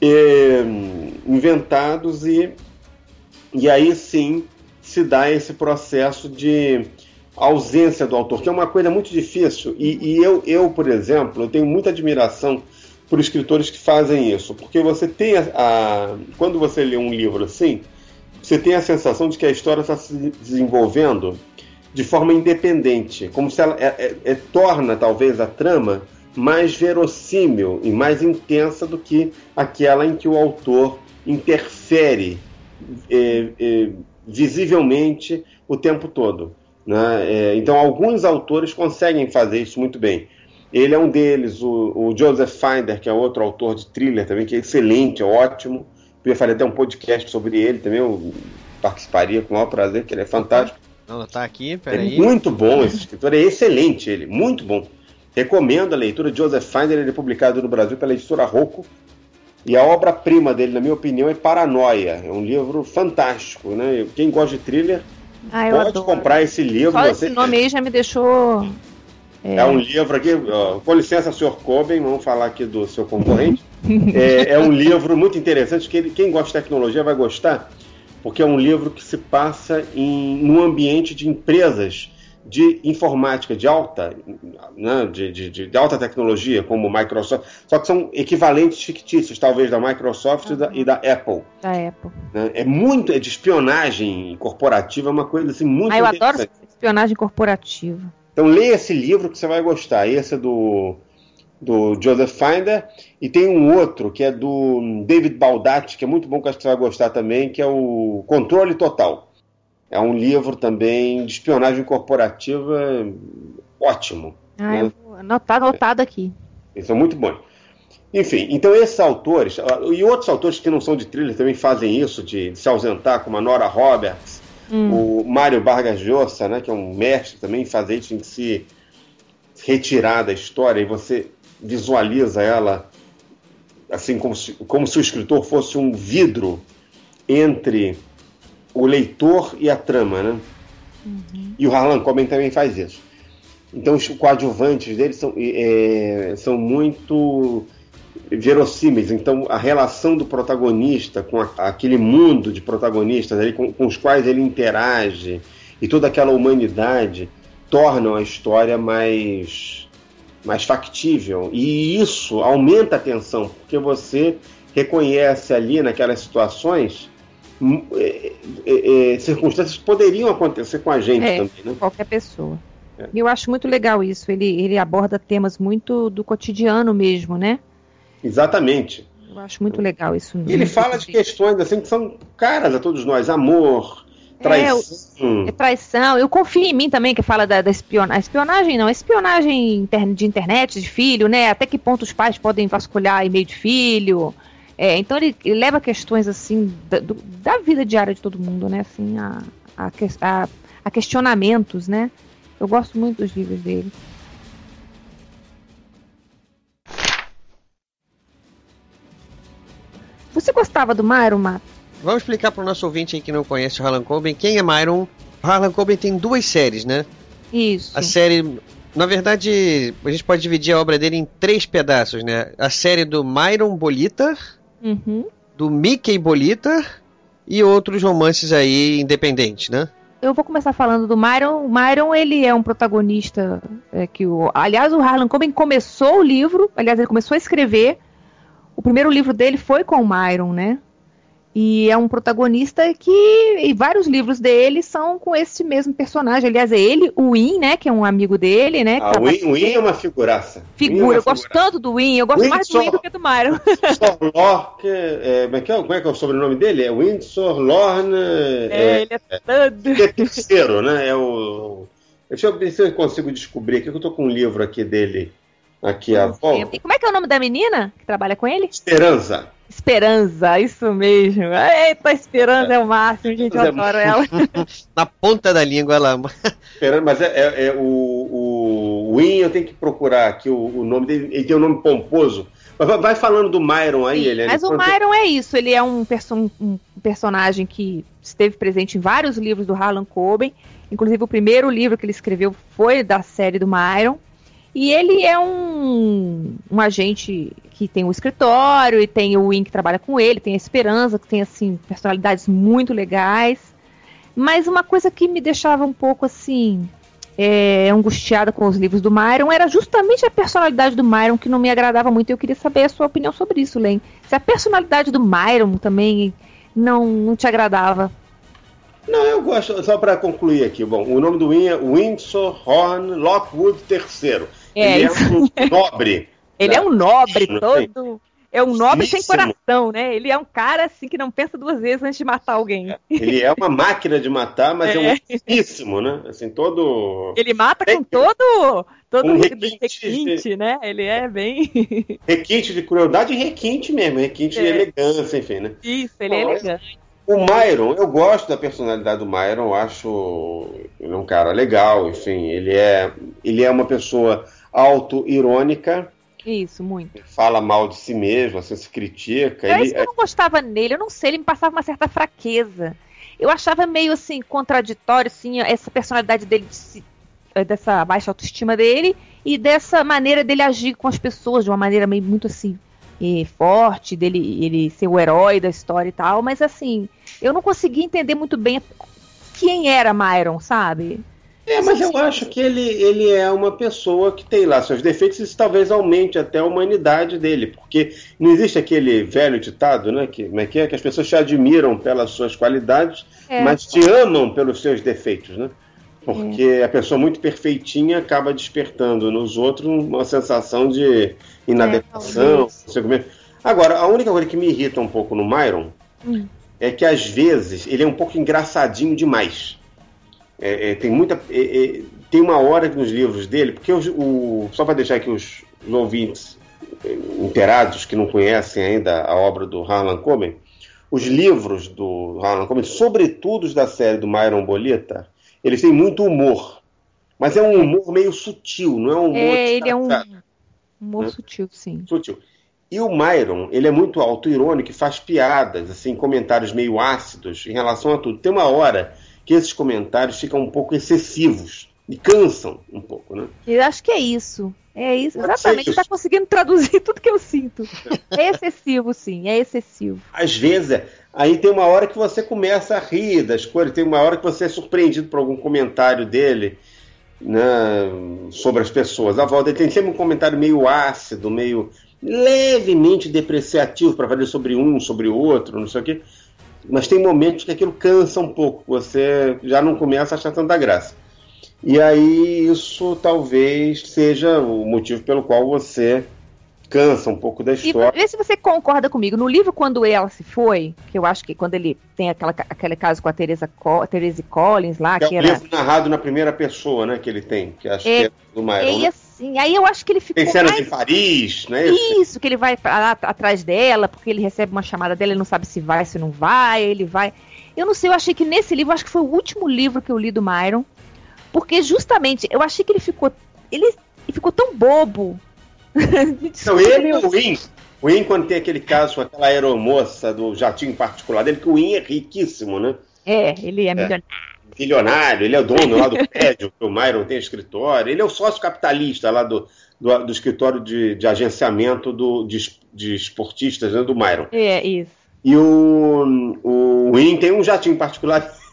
eh, inventados e, e aí sim se dá esse processo de ausência do autor, que é uma coisa muito difícil. E, e eu, eu, por exemplo, eu tenho muita admiração por escritores que fazem isso, porque você tem a, a- quando você lê um livro assim, você tem a sensação de que a história está se desenvolvendo de forma independente, como se ela é- é- é- torna talvez a trama mais verossímil e mais intensa do que aquela em que o autor interfere é, é, visivelmente o tempo todo. né? É, então, alguns autores conseguem fazer isso muito bem. Ele é um deles, o, o Joseph Finder, que é outro autor de thriller também, que é excelente, é ótimo. Eu ia fazer até um podcast sobre ele também, eu participaria com o maior prazer, que ele é fantástico. Não, tá aqui, É peraí. muito bom esse escritor, é excelente ele, muito bom. Recomendo a leitura de Joseph Finder, ele é publicado no Brasil pela editora Rocco. E a obra-prima dele, na minha opinião, é Paranoia. É um livro fantástico, né? Quem gosta de thriller Ah, pode adoro. comprar esse livro. Só você- esse nome aí já me deixou. É um livro aqui, ó, com licença, senhor Coben, vamos falar aqui do seu concorrente. é, é um livro muito interessante, que ele- quem gosta de tecnologia vai gostar, porque é um livro que se passa em num ambiente de empresas de informática de alta, né, de, de- de- alta tecnologia, como Microsoft, só que são equivalentes fictícios, talvez, da Microsoft e da- e da Apple. Da Apple. né? É muito, é de espionagem corporativa, é uma coisa assim muito Ah, eu adoro espionagem corporativa. Então leia esse livro que você vai gostar. Esse é do, do Joseph Finder. E tem um outro que é do David Baldacci, que é muito bom, que acho que você vai gostar também, que é o Controle Total. É um livro também de espionagem corporativa ótimo. Ah, né? anotar anotado aqui. Eles são muito bons. Enfim, então esses autores, e outros autores que não são de thriller também fazem isso, de, de se ausentar, como a Nora Roberts, hum. o Mário Vargas Llosa, né, que é um mestre também, fazer isso em se retirar da história e você visualiza ela assim como se, como se o escritor fosse um vidro entre o leitor e a trama, né? Uhum. E o Harlan Coben também faz isso. Então os coadjuvantes dele são, é, são muito verossímeis. Então a relação do protagonista com a, aquele mundo de protagonistas ali, com, com, os quais ele interage e toda aquela humanidade tornam a história mais mais factível e isso aumenta a tensão porque você reconhece ali naquelas situações é, é, é, circunstâncias que poderiam acontecer com a gente é, também, né? Qualquer pessoa. É. E eu acho muito legal isso. Ele, ele aborda temas muito do cotidiano mesmo, né? Exatamente. Eu acho muito legal isso. E ele fala de questões assim que são caras a todos nós: amor, traição. É, é traição. Eu confio em mim também, que fala da, da espionagem. Espionagem não, espionagem de internet, de filho, né? Até que ponto os pais podem vasculhar e-mail de filho. É, então ele, ele, leva questões assim da, do, da, vida diária de todo mundo, né? Assim, a, a, a, a questionamentos, né? Eu gosto muito dos livros dele. Você gostava do Myron, Mato? Vamos explicar para o nosso ouvinte aí que não conhece o Harlan Coben quem é Myron. Harlan Coben tem duas séries, né? Isso. A série. Na verdade, a gente pode dividir a obra dele em três pedaços, né? A série do Myron Bolitar, uhum. do Mickey Bolitar e outros romances aí independentes, né? eu vou começar falando do Myron. O Myron, ele é um protagonista é, que o... Aliás, o Harlan Coben começou o livro, aliás, ele começou a escrever. O primeiro livro dele foi com o Myron, né? E é um protagonista que. E vários livros dele são com esse mesmo personagem. Aliás, é ele, o Win, né? Que é um amigo dele, né? Ah, o Win, Win é uma figuraça. Figura, é eu gosto tanto do Win, eu gosto mais do Win do que do Myron. Lorne, é, como, é que é, como é que é o sobrenome dele? É Windsor Lorne. É, é, ele é todo. É, é terceiro, né? É o. Deixa eu ver se eu consigo descobrir aqui, que eu tô com um livro aqui dele. Aqui a volta. E como é que é o nome da menina que trabalha com ele? Esperança. Esperança, isso mesmo. Eita, Esperança é, é o máximo, gente, eu é adoro ela. Na ponta da língua ela. Esperança, mas é, é, é, o, o Win, eu tenho que procurar aqui o, o nome dele, ele tem um nome pomposo. Mas vai falando do Myron aí, Sim, ele Mas o Myron é isso, ele é um, perso um personagem que esteve presente em vários livros do Harlan Coben. Inclusive, o primeiro livro que ele escreveu foi da série do Myron. E ele é um, um agente que tem um escritório e tem o Win que trabalha com ele, tem a Esperança, que tem assim personalidades muito legais. Mas uma coisa que me deixava um pouco assim é, angustiada com os livros do Myron era justamente a personalidade do Myron que não me agradava muito. Eu queria saber a sua opinião sobre isso, Len. Se a personalidade do Myron também não, não te agradava. Não, eu gosto, só para concluir aqui, bom, o nome do Win é Windsor Horn Lockwood III. É, ele é um nobre. ele né? é um nobre todo. É um nobre sem coração, né? Ele é um cara assim que não pensa duas vezes antes de matar alguém. É, ele é uma máquina de matar, mas é, é um riquíssimo, né? Assim, todo. Ele mata com todo, todo um requinte, requinte de... né? Ele é bem. requinte de crueldade e requinte mesmo, requinte é. de elegância, enfim, né? Isso, ele é Bom, é elegante. O Myron, eu gosto da personalidade do Myron, eu acho ele é um cara legal, enfim, ele é, ele é uma pessoa auto-irônica. Isso, muito. Fala mal de si mesmo, assim, se critica. É isso que eu não gostava nele, eu não sei, ele me passava uma certa fraqueza. Eu achava meio assim, contraditório, assim, essa personalidade dele, de dessa baixa autoestima dele e dessa maneira dele agir com as pessoas, de uma maneira meio muito assim, forte, dele ele ser o herói da história e tal, mas assim, eu não conseguia entender muito bem quem era Myron, sabe? É, mas eu acho que ele, ele é uma pessoa que tem lá seus defeitos e isso talvez aumente até a humanidade dele, porque não existe aquele velho ditado, né? Que, como é que é? Que as pessoas te admiram pelas suas qualidades, é. mas te amam pelos seus defeitos, né? Porque a pessoa muito perfeitinha acaba despertando nos outros uma sensação de inadequação. sei como é. Agora, a única coisa que me irrita um pouco no Myron Hum. é que às vezes ele é um pouco engraçadinho demais. É, é, tem muita. é, é, tem uma hora nos livros dele, porque os- o, só para deixar aqui os, os ouvintes é, inteirados que não conhecem ainda a obra do Harlan Coben, os livros do Harlan Coben, sobretudo os da série do Myron Bolita, eles têm muito humor. Mas é um humor meio sutil, não é um humor É, ele é um humor Né? sutil, sim. sutil. E o Myron, ele é muito auto-irônico e faz piadas, assim, comentários meio ácidos em relação a tudo. Tem uma hora que esses comentários ficam um pouco excessivos e cansam um pouco, né? Eu acho que é isso. É isso, exatamente. Está conseguindo traduzir tudo que eu sinto. É excessivo, sim, é excessivo. Às vezes, é- aí tem uma hora que você começa a rir das coisas, tem uma hora que você é surpreendido por algum comentário dele né, sobre as pessoas. A volta ele tem sempre um comentário meio ácido, meio levemente depreciativo para falar sobre um, sobre o outro, não sei o quê. Mas tem momentos que aquilo cansa um pouco, você já não começa a achar tanta graça. E aí isso talvez seja o motivo pelo qual você cansa um pouco da E história. vê se você concorda comigo. No livro Quando Ela Se Foi, que eu acho que quando ele tem aquela, aquele caso com a Teresa Co Therese Collins lá, Que que é um era. livro narrado na primeira pessoa, né? Que ele tem, que acho É, que é do Myron. E né? Assim, aí eu acho que ele ficou Tem cenas mais em Paris, não é isso? Que ele vai atrás dela, porque ele recebe uma chamada dela, ele não sabe se vai, se não vai, ele vai. Eu não sei, eu achei que nesse livro, acho que foi o último livro que eu li do Myron, porque justamente eu achei que ele ficou. Ele, ele ficou tão bobo. Não, desculpa, ele e o Win. O Win, quando tem aquele caso com aquela aeromoça do jatinho particular dele, que o Win é riquíssimo, né? É, ele é milionário. Bilionário, ele é o dono lá do prédio, que o Myron tem escritório, ele é o sócio capitalista lá do, do, do escritório de, de agenciamento do, de, de esportistas né, do Myron. É, isso. E o, o Win tem um jatinho particular.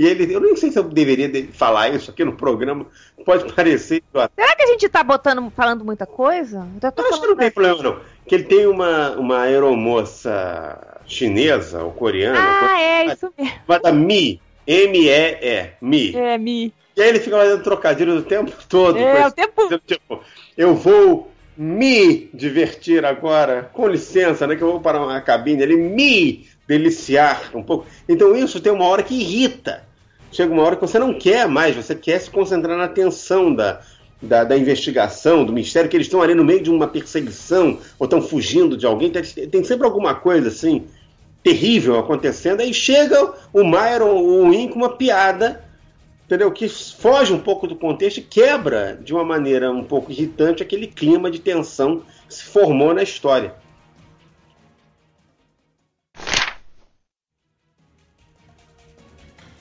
E ele, eu nem sei se eu deveria de- falar isso aqui no programa, pode parecer. Será que a gente tá botando, falando muita coisa? Eu tô Acho que não tem problema, não. Que ele tem uma, uma aeromoça chinesa ou coreana, Ah, é, isso mesmo. chamada Mi. M-E-E. Mi. É, Mi. E aí ele fica fazendo trocadilho o tempo todo. É, o tempo. Tipo, eu vou me divertir agora, com licença, né? Que eu vou para uma cabine, ele me deliciar um pouco. Então isso tem uma hora que irrita. Chega uma hora que você não quer mais, você quer se concentrar na tensão da, da, da investigação, do mistério, que eles estão ali no meio de uma perseguição, ou estão fugindo de alguém, tem, tem sempre alguma coisa assim terrível acontecendo, aí chega o Myron, o Win com uma piada entendeu? Que foge um pouco do contexto e quebra de uma maneira um pouco irritante aquele clima de tensão que se formou na história.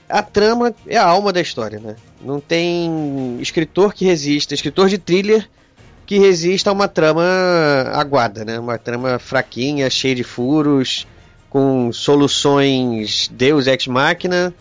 A trama é a alma da história, né? Não tem escritor que resista, escritor de thriller que resista a uma trama aguada, né? Uma trama fraquinha, cheia de furos, com soluções Deus ex machina.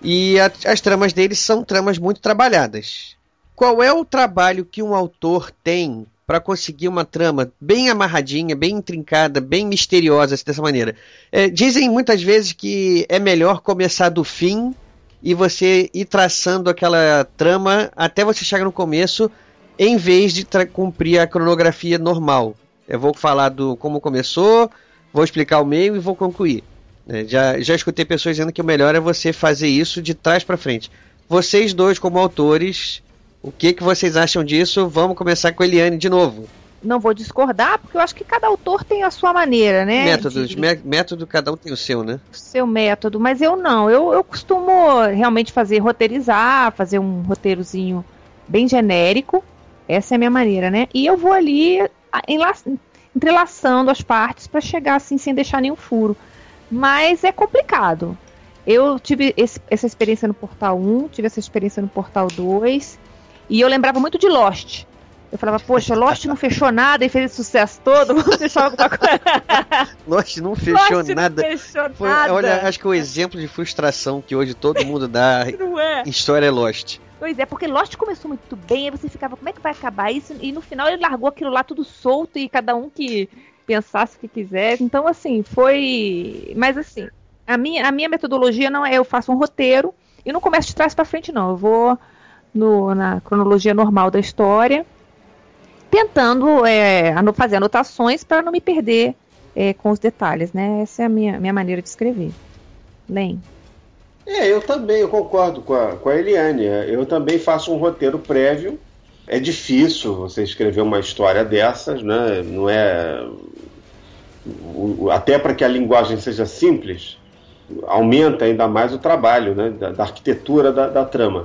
E a- as tramas deles são tramas muito trabalhadas. Qual é o trabalho que um autor tem para conseguir uma trama bem amarradinha, bem intrincada, bem misteriosa assim, dessa maneira? É, dizem muitas vezes que é melhor começar do fim e você ir traçando aquela trama até você chegar no começo, em vez de cumprir a cronografia normal. Eu vou falar do como começou, vou explicar o meio e vou concluir. É, já, já escutei pessoas dizendo que o melhor é você fazer isso de trás para frente. Vocês dois, como autores, o que, que vocês acham disso? Vamos começar com a Eliane de novo. Não vou discordar, porque eu acho que cada autor tem a sua maneira, né? Métodos, de- mé- método, cada um tem o seu, né? seu método, mas eu não. Eu, eu costumo realmente fazer roteirizar, fazer um roteirozinho bem genérico. Essa é a minha maneira, né? E eu vou ali entrelaçando as partes para chegar assim sem deixar nenhum furo. Mas é complicado. Eu tive esse- essa experiência no Portal 1, tive essa experiência no Portal 2, e eu lembrava muito de Lost. Eu falava, poxa, Lost não fechou nada e fez esse sucesso todo, vamos fechar alguma coisa. Lost não fechou Lost não nada. fechou Foi- nada. olha, acho que o exemplo de frustração que hoje todo mundo dá Não é? em história é Lost. Pois é, porque Lost começou muito bem, aí você ficava, como é que vai acabar isso? E no final ele largou aquilo lá tudo solto e cada um que pensasse o que quisesse. Então, assim, foi. Mas assim, a minha, a minha metodologia não é eu faço um roteiro E não começo de trás para frente, não. Eu vou no, na cronologia normal da história, tentando é, fazer anotações para não me perder é, com os detalhes, né? Essa é a minha, minha maneira de escrever. Len. É, eu também, eu concordo com a, com a Eliane. Eu também faço um roteiro prévio. É difícil você escrever uma história dessas, né? Não é. Até para que a linguagem seja simples, aumenta ainda mais o trabalho né? da, da arquitetura da, da, trama.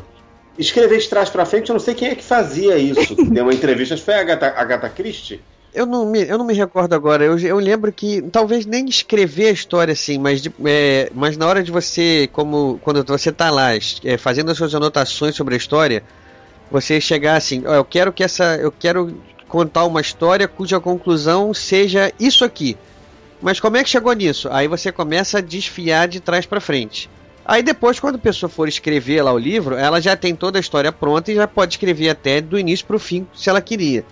Escrever de trás para frente, eu não sei quem é que fazia isso. Deu uma entrevista, foi a Agatha, Agatha Christie? Eu não me, eu não me recordo agora. Eu, eu lembro que talvez nem escrever a história assim, mas, de, é, mas na hora de você, como quando você está lá é, fazendo as suas anotações sobre a história, você chegar assim, ó, eu quero que essa, eu quero contar uma história cuja conclusão seja isso aqui. Mas como é que chegou nisso? Aí você começa a desfiar de trás para frente. Aí depois, quando a pessoa for escrever lá o livro, ela já tem toda a história pronta e já pode escrever até do início para o fim, se ela queria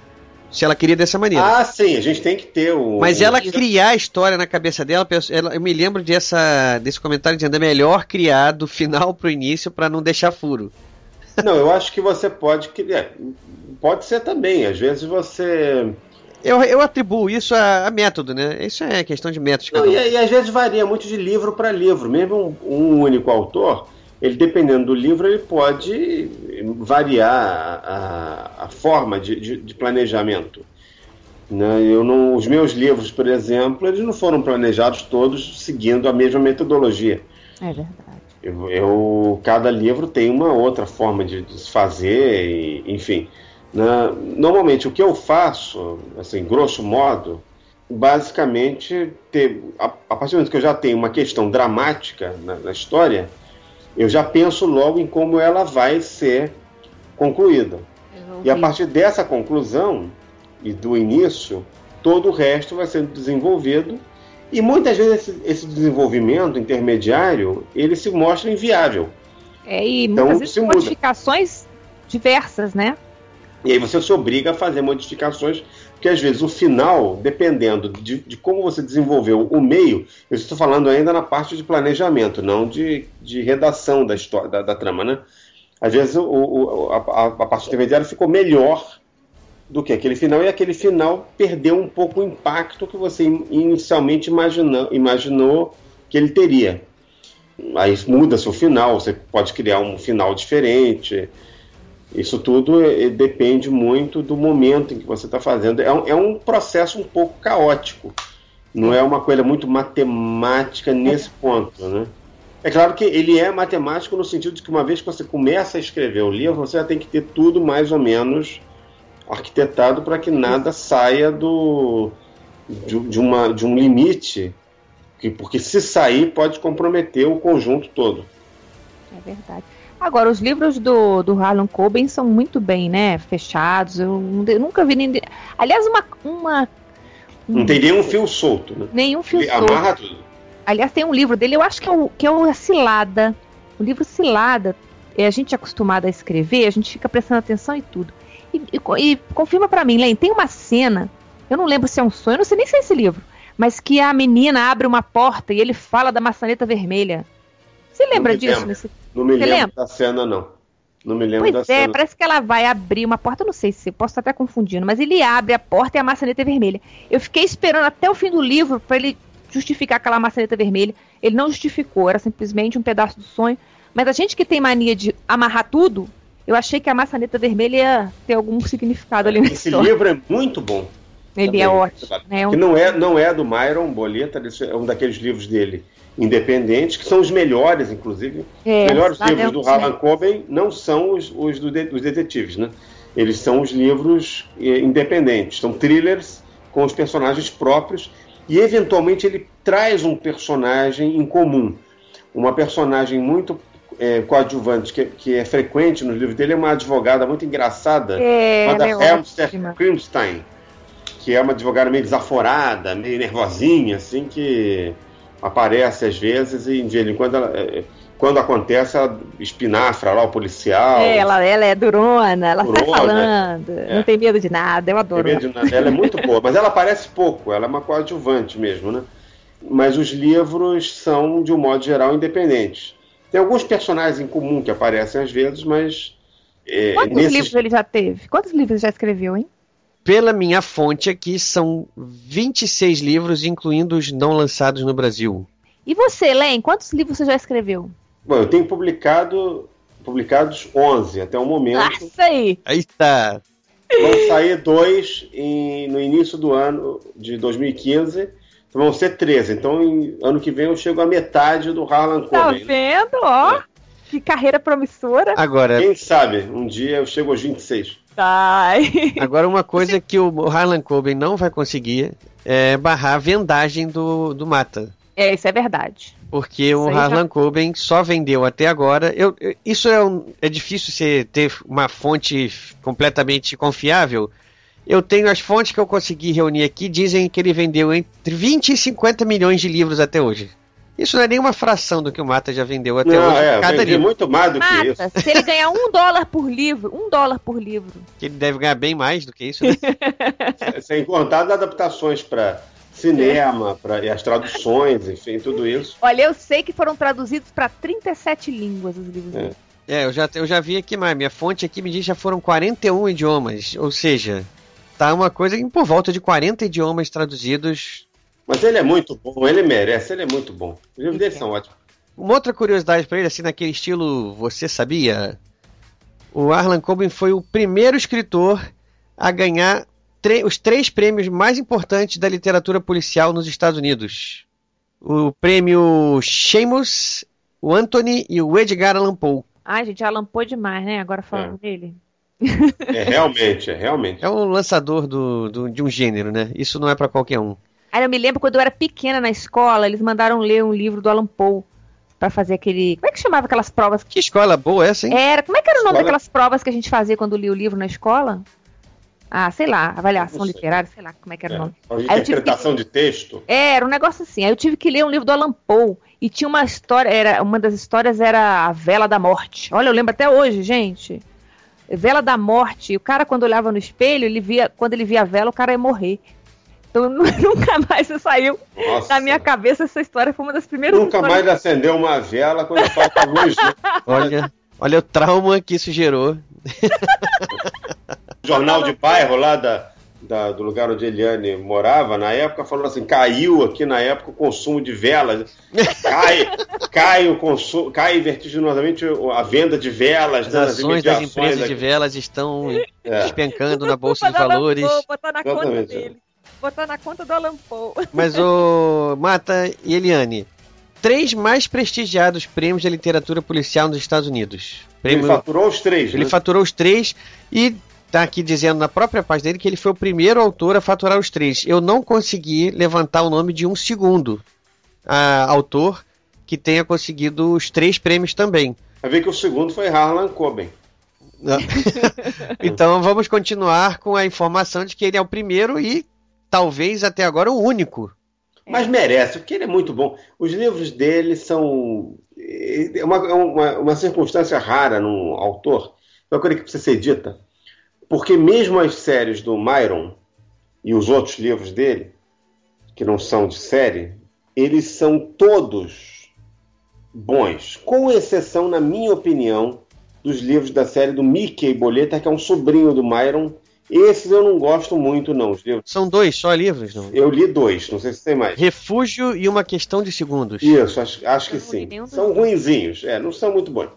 se ela queria dessa maneira. Ah, sim, a gente tem que ter o. Mas ela criar a história na cabeça dela, eu me lembro dessa, desse comentário dizendo é melhor criar do final pro início para não deixar furo. Não, eu acho que você pode criar. Pode ser também. Às vezes você. Eu, eu atribuo isso a, a método, né? Isso é questão de método. Não, e, e, às vezes varia muito de livro para livro. Mesmo um, um único autor, ele dependendo do livro, ele pode variar a, a forma de, de, de planejamento. Né? Eu não, os meus livros, por exemplo, eles não foram planejados todos seguindo a mesma metodologia. É verdade. Eu, eu cada livro tem uma outra forma de, de se fazer, e, enfim. Né? Normalmente o que eu faço, assim, grosso modo, basicamente, ter, a, a partir do momento que eu já tenho uma questão dramática na, na história, eu já penso logo em como ela vai ser concluída. E a partir dessa conclusão e do início, todo o resto vai sendo desenvolvido e muitas vezes esse, esse desenvolvimento intermediário ele se mostra inviável. É, e então, muitas vezes modificações diversas, né? E aí você se obriga a fazer modificações porque às vezes o final, dependendo de, de como você desenvolveu o meio, eu estou falando ainda na parte de planejamento, não de, de redação da história, da, da trama, né? Às vezes o, o, a, a parte intermediária ficou melhor do que aquele final, e aquele final perdeu um pouco o impacto que você inicialmente imaginou, imaginou que ele teria. Aí muda-se o final, você pode criar um final diferente. Isso tudo é, depende muito do momento em que você está fazendo. É um, é um, processo um pouco caótico. Não é uma coisa muito matemática nesse ponto, né? É claro que ele é matemático no sentido de que uma vez que você começa a escrever o livro, você já tem que ter tudo mais ou menos arquitetado para que nada saia do de, de, uma, de um limite, que, porque se sair pode comprometer o conjunto todo. É verdade. Agora, os livros do, do Harlan Coben são muito bem, né? Fechados. Eu, eu nunca vi ninguém. Aliás, uma. uma um... Não tem nenhum fio solto, né? Nenhum fio Ele solto. Amarra tudo. Aliás, tem um livro dele, eu acho que é o, que é o Cilada. O livro Cilada. É, a gente é acostumado a escrever, a gente fica prestando atenção e tudo. E, e, e confirma para mim, Len, tem uma cena. Eu não lembro se é um sonho, eu não sei nem se é esse livro. Mas que a menina abre uma porta e ele fala da maçaneta vermelha. Você lembra disso? Nesse... Não me lembro lembra? da cena, não. Não me lembro pois da é, cena. parece que ela vai abrir uma porta, eu não sei se posso estar até confundindo, mas ele abre a porta e a maçaneta é vermelha. Eu fiquei esperando até o fim do livro para ele justificar aquela maçaneta vermelha. Ele não justificou, era simplesmente um pedaço do sonho. Mas a gente que tem mania de amarrar tudo, eu achei que a maçaneta vermelha ia ter algum significado ali. Esse livro é muito bom. Ele também, é ótimo. Né? Que não é, não é do Myron Boleta, é um daqueles livros dele independentes, que são os melhores, inclusive. É, os melhores livros do Harlan Coben não são os, os do de, dos detetives, né? Eles são os livros eh, independentes, são thrillers com os personagens próprios e eventualmente ele traz um personagem em comum, uma personagem muito é, coadjuvante que, que, é frequente nos livros dele é uma advogada muito engraçada, é, chamada é Helmster Krimstein, que é uma advogada meio desaforada, meio nervosinha, assim que aparece às vezes e de vez em quando ela, é, quando acontece ela espinafra lá o policial. É, ela, ela é durona, ela durona, sai falando, é. não tem medo de nada, eu adoro. Tem medo de nada. Ela é muito boa, mas ela aparece pouco, ela é uma coadjuvante mesmo, né? Mas os livros são, de um modo geral, independentes. Tem alguns personagens em comum que aparecem às vezes, mas. É, Quantos nesses- livros ele já teve? Quantos livros ele já escreveu, hein? Pela minha fonte aqui, são 26 livros, incluindo os não lançados no Brasil. E você, Len, quantos livros você já escreveu? Bom, eu tenho publicado publicados 11 até o momento. Nossa aí! Aí tá. Vão sair dois em- no início do ano de 2015. Então vão ser 13. Então, em- ano que vem eu chego à metade do Harlan Tá Coben. né? vendo, ó? Que carreira promissora. Agora, Quem sabe, um dia eu chego aos 26. Agora uma coisa que o Harlan Coben não vai conseguir é barrar a vendagem do, do Mata. É, isso é verdade. Porque o Isso já- Harlan Coben só vendeu até agora. Eu, eu- isso é, um- é difícil você ter uma fonte completamente confiável. Eu tenho as fontes que eu consegui reunir aqui, dizem que ele vendeu entre 20 e 50 milhões de livros até hoje. Isso não é nem uma fração do que o Mata já vendeu até Não, hoje. é, cada livro. muito mais do que isso. Mata, se ele ganhar um dólar por livro, um dólar por livro. Que ele deve ganhar bem mais do que isso, né? Sem contar as adaptações para cinema, para e as traduções, enfim, tudo isso. Olha, eu sei que foram traduzidos para 37 línguas os livros. É. dele. É, eu já, eu já vi aqui mais. Minha fonte aqui me diz que já foram 41 idiomas. Ou seja, tá uma coisa em por volta de 40 idiomas traduzidos. Mas ele é muito bom, ele merece, ele é muito bom. Os livros dele são ótimos. Uma outra curiosidade para ele, assim, naquele estilo Você Sabia? O Arlan Coben foi o primeiro escritor a ganhar os três prêmios mais importantes da literatura policial nos Estados Unidos. O prêmio Seamus, o Anthony e o Edgar Allan Poe. Ai, gente, alampou demais, né? Agora falando dele. É realmente, é realmente. É um lançador do, do- de um gênero, né? Isso não é para qualquer um. Aí eu me lembro quando eu era pequena na escola, eles mandaram ler um livro do Alan Poe pra fazer aquele. Como é que chamava aquelas provas? Que escola boa essa, hein? Era. Como é que era o nome Escola- daquelas provas que a gente fazia quando lia o livro na escola? Ah, sei lá, avaliação sei. literária, sei lá como é que era o É. nome. A Aí eu tive que- interpretação de texto. É, era um negócio assim. Aí eu tive que ler um livro do Alan Poe e tinha uma história, era uma das histórias era a Vela da Morte. Olha, eu lembro até hoje, gente. Vela da Morte. E o cara quando olhava no espelho, ele via, quando ele via a vela, o cara ia morrer. Então nunca mais saiu Nossa. da minha cabeça essa história. Foi uma das primeiras Nunca histórias. mais acendeu uma vela quando falta luz. né? Olha, olha o trauma que isso gerou. O jornal de bairro lá da, da- do lugar onde Eliane morava, na época, falou assim: caiu aqui na época o consumo de velas. Cai, cai o consumo, cai vertiginosamente a venda de velas. As né, nas ações das empresas aqui. de velas estão É. despencando na bolsa de Botar na- valores. vou botar na conta dele. Botar na conta do Alan Poe. Mas o Mata e Eliane, três mais prestigiados prêmios da literatura policial nos Estados Unidos. Ele Prêmio, faturou os três. ele né? faturou os três e tá aqui dizendo na própria página dele que ele foi o primeiro autor a faturar os três. Eu não consegui levantar o nome de um segundo ah, autor que tenha conseguido os três prêmios também. Vai ver que o segundo foi Harlan Coben. então vamos continuar com a informação de que ele é o primeiro e talvez até agora o único. Mas merece, porque ele é muito bom. Os livros dele são. É uma, é uma, uma circunstância rara num autor. É uma coisa que precisa ser dita. Porque mesmo as séries do Myron e os outros livros dele, que não são de série, eles são todos bons. Com exceção, na minha opinião, dos livros da série do Mickey Boleta, que é um sobrinho do Myron. Esses eu não gosto muito, não. Os livros. São dois só livros, não? Eu li dois, não sei se tem mais. Refúgio e uma questão de segundos. Isso, acho, acho que não sim. São ruinzinhos, é, não são muito bons.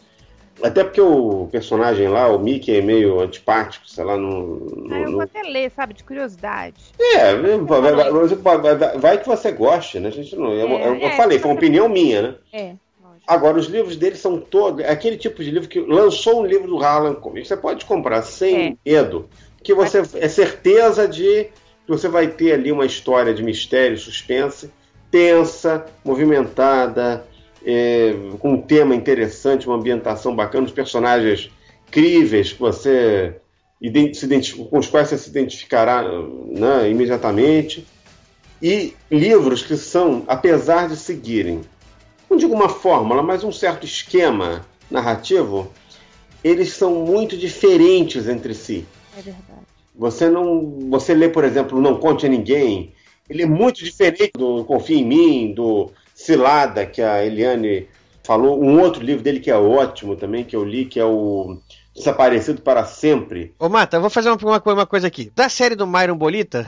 Até porque o personagem lá, o Mickey, é meio antipático, sei lá, no. no- Ah, eu no- vou até ler, sabe, de curiosidade. É, vai, vai- vai- que você goste, né? A gente não, eu, eu- eu É, falei, é. foi uma opinião minha, né? É, lógico. Agora, os livros dele são todos. É aquele tipo de livro que lançou um livro do Harlan Coben. Você pode comprar sem medo, que você é certeza de que você vai ter ali uma história de mistério, suspense, tensa, movimentada, é, com um tema interessante, uma ambientação bacana, os personagens críveis que você com os quais você se identificará né, imediatamente. E livros que são, apesar de seguirem não digo uma fórmula, mas um certo esquema narrativo, eles são muito diferentes entre si. É verdade. Você não, você lê, por exemplo, Não Conte a Ninguém, ele é muito diferente do Confia em Mim, do Cilada, que a Eliane falou um outro livro dele que é ótimo também, que eu li, que é o Desaparecido para Sempre. Ô, Mata, eu vou fazer uma, uma, uma coisa aqui. Da série do Myron Bolita,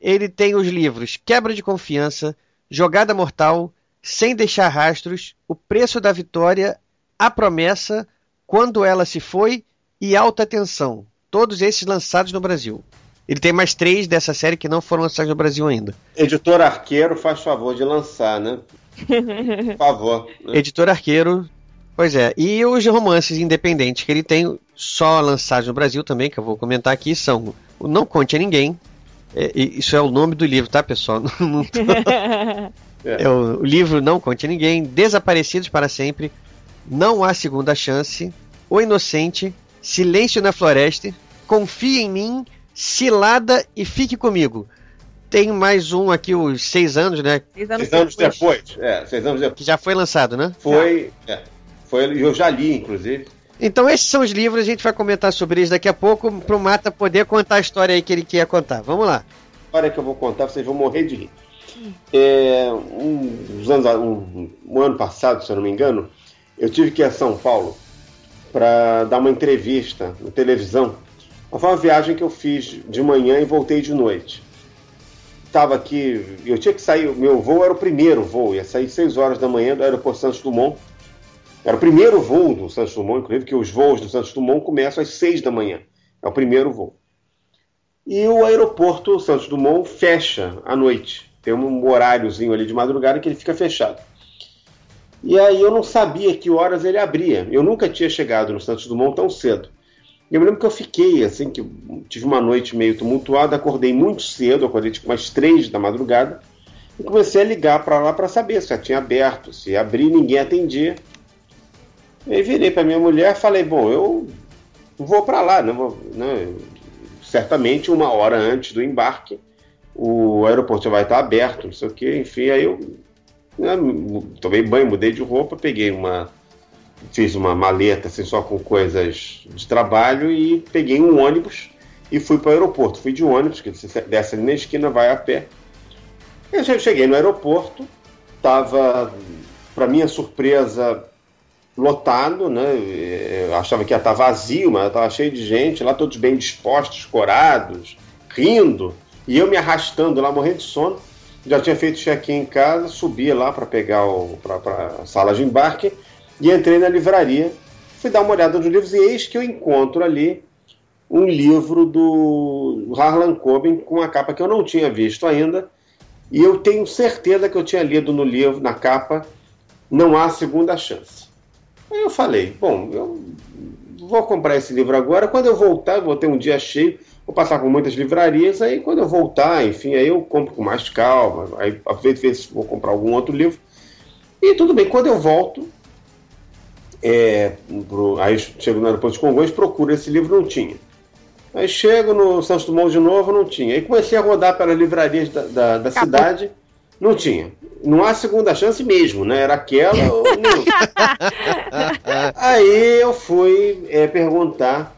ele tem os livros Quebra de Confiança, Jogada Mortal, Sem Deixar Rastros, O Preço da Vitória, A Promessa, Quando Ela Se Foi e Alta Tensão. Todos esses lançados no Brasil. Ele tem mais três dessa série que não foram lançados no Brasil ainda. Editor Arqueiro faz favor de lançar, né? Por favor. Né? Editor Arqueiro, pois é. E os romances independentes que ele tem, só lançados no Brasil também, que eu vou comentar aqui, são o Não Conte a Ninguém, é, isso é o nome do livro, tá, pessoal? Não, não tô... é. é o, o, livro Não Conte a Ninguém, Desaparecidos para Sempre, Não Há Segunda Chance, O Inocente, Silêncio na Floresta, Confie em Mim, Cilada e Fique Comigo. Tem mais um aqui, os seis anos, né? Seis anos, seis anos depois. depois. É, seis anos depois. Que já foi lançado, né? Foi, é, foi eu já li, inclusive. Então esses são os livros, a gente vai comentar sobre eles daqui a pouco, para o Mata poder contar a história aí que ele quer contar. Vamos lá. A história que eu vou contar, vocês vão morrer de rir. É, um, anos, um, um, ano passado, se eu não me engano, eu tive que ir a São Paulo para dar uma entrevista na televisão. Foi uma viagem que eu fiz de manhã e voltei de noite. Estava aqui, eu tinha que sair, meu voo era o primeiro voo, ia sair 6 horas da manhã do aeroporto Santos Dumont era o primeiro voo do Santos Dumont, inclusive, que os voos do Santos Dumont começam às seis da manhã. É o primeiro voo. E o aeroporto Santos Dumont fecha à noite. Tem um horáriozinho ali de madrugada que ele fica fechado. E aí eu não sabia que horas ele abria. Eu nunca tinha chegado no Santos Dumont tão cedo. Eu me lembro que eu fiquei, assim, que tive uma noite meio tumultuada, acordei muito cedo, acordei tipo umas três da madrugada, e comecei a ligar para lá para saber se já tinha aberto, se abrir, ninguém atendia. E virei para minha mulher e falei, bom, eu vou para lá, né? Vou, né? certamente uma hora antes do embarque o aeroporto vai estar aberto, não sei o que, enfim, aí eu né, tomei banho, mudei de roupa, peguei uma fiz uma maleta assim só com coisas de trabalho e peguei um ônibus e fui para o aeroporto. Fui de ônibus, que desce ali na esquina, vai a pé. Eu cheguei no aeroporto, estava, para minha surpresa, lotado, né? Eu achava que ia estar vazio, mas estava cheio de gente, lá todos bem dispostos, corados, rindo, e eu me arrastando lá, morrendo de sono. Já tinha feito check-in em casa, subi lá para pegar para a sala de embarque e entrei na livraria. Fui dar uma olhada nos livros e eis que eu encontro ali um livro do Harlan Coben com uma capa que eu não tinha visto ainda. E eu tenho certeza que eu tinha lido no livro, na capa, Não Há Segunda Chance. Aí eu falei, bom, eu vou comprar esse livro agora, quando eu voltar, vou ter um dia cheio, vou passar por muitas livrarias, aí quando eu voltar, enfim, aí eu compro com mais calma, aí aproveito ver se vou comprar algum outro livro. E tudo bem, quando eu volto, é, pro, aí chego no aeroporto de Congonhas, procuro esse livro, não tinha. Aí chego no Santos Dumont de novo, não tinha. Aí comecei a rodar pelas livrarias da, da, da cidade, não tinha não há segunda chance mesmo, né? Era aquela ou não. Aí eu fui é, perguntar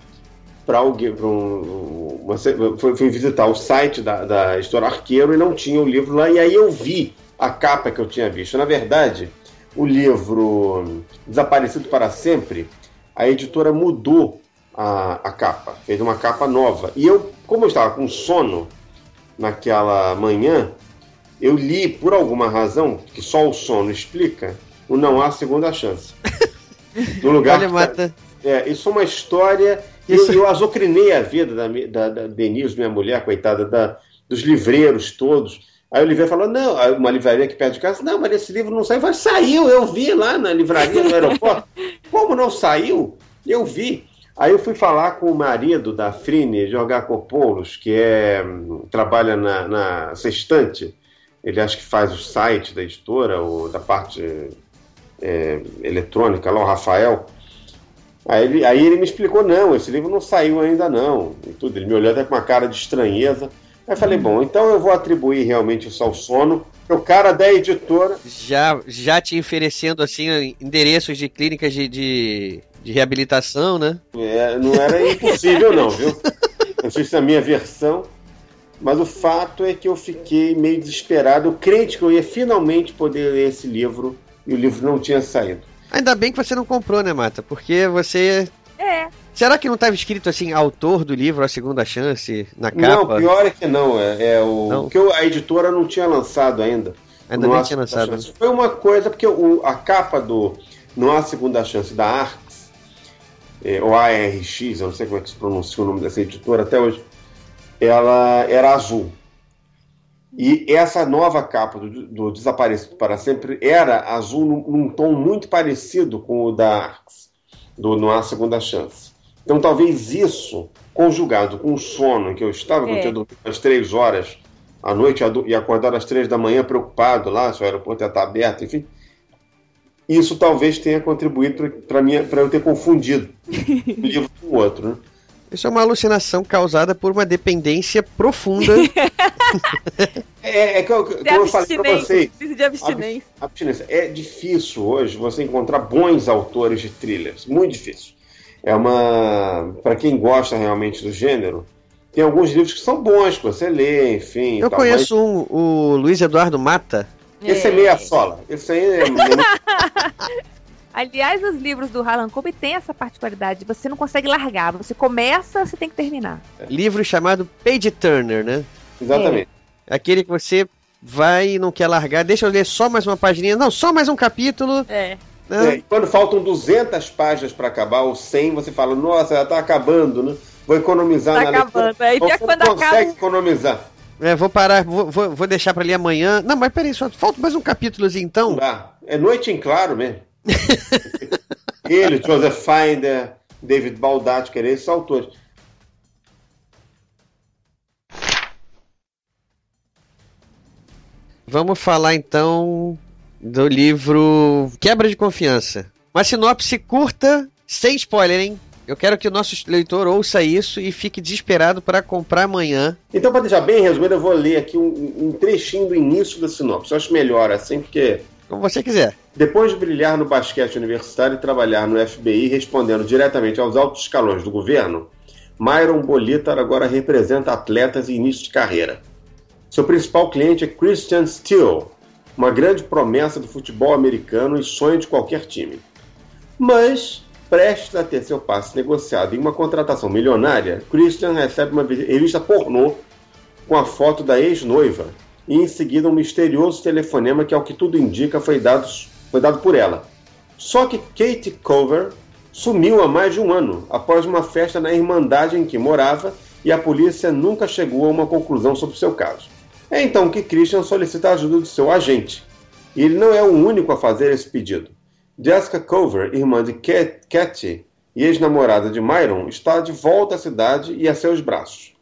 para alguém, pra um, uma, fui, fui, visitar o site da, da História Arqueiro e não tinha o livro lá, e aí eu vi a capa que eu tinha visto. Na verdade, o livro Desaparecido para Sempre, a editora mudou a, a capa, fez uma capa nova. E eu, como eu estava com sono naquela manhã, eu li, por alguma razão, que só o sono explica, o Não Há Segunda Chance. No lugar Olha, mata. É, isso é uma história. Isso... Eu, eu azucrinei a vida da, da, da Denise, minha mulher, coitada, da, dos livreiros todos. Aí o livreiro falou: não, uma livraria aqui perto de casa, não, mas esse livro não saiu. Falei, saiu, eu vi lá na livraria no aeroporto. Como não saiu? Eu vi. Aí eu fui falar com o marido da Frine, Jorgar Copoulos, que é, trabalha na, na Sextante, ele acho que faz o site da editora, ou da parte é, eletrônica lá, o Rafael. Aí ele, aí ele me explicou, não, esse livro não saiu ainda não. E tudo. Ele me olhou até com uma cara de estranheza. Aí eu falei, bom, então eu vou atribuir realmente isso ao sono. O cara da editora. Já, já te oferecendo assim endereços de clínicas de, de, de reabilitação, né? É, não era impossível, não, viu? Não sei se é a minha versão. Mas o fato é que eu fiquei meio desesperado, crente que eu ia finalmente poder ler esse livro e o livro não tinha saído. Ainda bem que você não comprou, né, Mata? Porque você. Será que não estava escrito assim, autor do livro A Segunda Chance na capa? Não, pior é que não. É, é o Não? que a editora não tinha lançado ainda. Ainda Não tinha lançado. Chance. Foi uma coisa, porque o- a capa do Não Há Segunda Chance da Arx, é, ou ARX, eu não sei como é que se pronuncia o nome dessa editora até hoje, ela era azul. E essa nova capa do, do Desaparecido para Sempre era azul num, num tom muito parecido com o da Arx, do Não Há Segunda Chance. Então talvez isso, conjugado com o sono em que eu estava, que eu É. tinha dormido às três horas à noite e acordar às três da manhã preocupado lá, se o aeroporto ia estar aberto, enfim. Isso talvez tenha contribuído para eu ter confundido um livro com o outro. Né? Isso é uma alucinação causada por uma dependência profunda. É, é que eu, como Tem eu falei para vocês, de abstinência. abstinência. É difícil hoje você encontrar bons autores de thrillers, muito difícil. É uma, para quem gosta realmente do gênero, tem alguns livros que são bons que você lê, enfim. Eu tal, conheço um, o Luiz Eduardo Mata. mas Esse é meia sola. Esse aí é, Aliás, os livros do Harlan Coben têm essa particularidade. Você não consegue largar. Você começa, você tem que terminar. Livro chamado Page Turner, né? exatamente. Aquele que você vai e não quer largar. Deixa eu ler só mais uma pagininha. Não, só mais um capítulo. É. né? É, quando faltam 200 páginas para acabar, ou 100, você fala, nossa, já tá acabando, né? Vou economizar Tá na acabando. leitura. Pior você quando consegue acaba- economizar. É, vou parar, vou, vou, deixar pra ler amanhã. Não, mas peraí, só falta mais um capítulozinho então. Dá. É noite em claro mesmo. Ele, Joseph Finder, David Baldacci, que eram esses autores. Vamos falar então do livro Quebra de Confiança. Uma sinopse curta, sem spoiler, hein? Eu quero que o nosso leitor ouça isso e fique desesperado para comprar amanhã. Então, para deixar bem resumido, eu vou ler aqui um, um trechinho do início da sinopse. Eu acho melhor assim, porque Como você quiser. Depois de brilhar no basquete universitário e trabalhar no FBI respondendo diretamente aos altos escalões do governo, Myron Bolitar agora representa atletas em início de carreira. Seu principal cliente é Christian Steele, uma grande promessa do futebol americano e sonho de qualquer time. Mas, prestes a ter seu passe negociado em uma contratação milionária, Christian recebe uma revista pornô com a foto da ex-noiva e em seguida um misterioso telefonema que, ao que tudo indica, foi dado, foi dado por ela. Só que Kate Cover sumiu há mais de um ano, após uma festa na Irmandade em que morava, e a polícia nunca chegou a uma conclusão sobre seu caso. É então que Christian solicita a ajuda do seu agente. E ele não é o único a fazer esse pedido. Jessica Cover, irmã de Cat- Katie e ex-namorada de Myron, está de volta à cidade e a seus braços.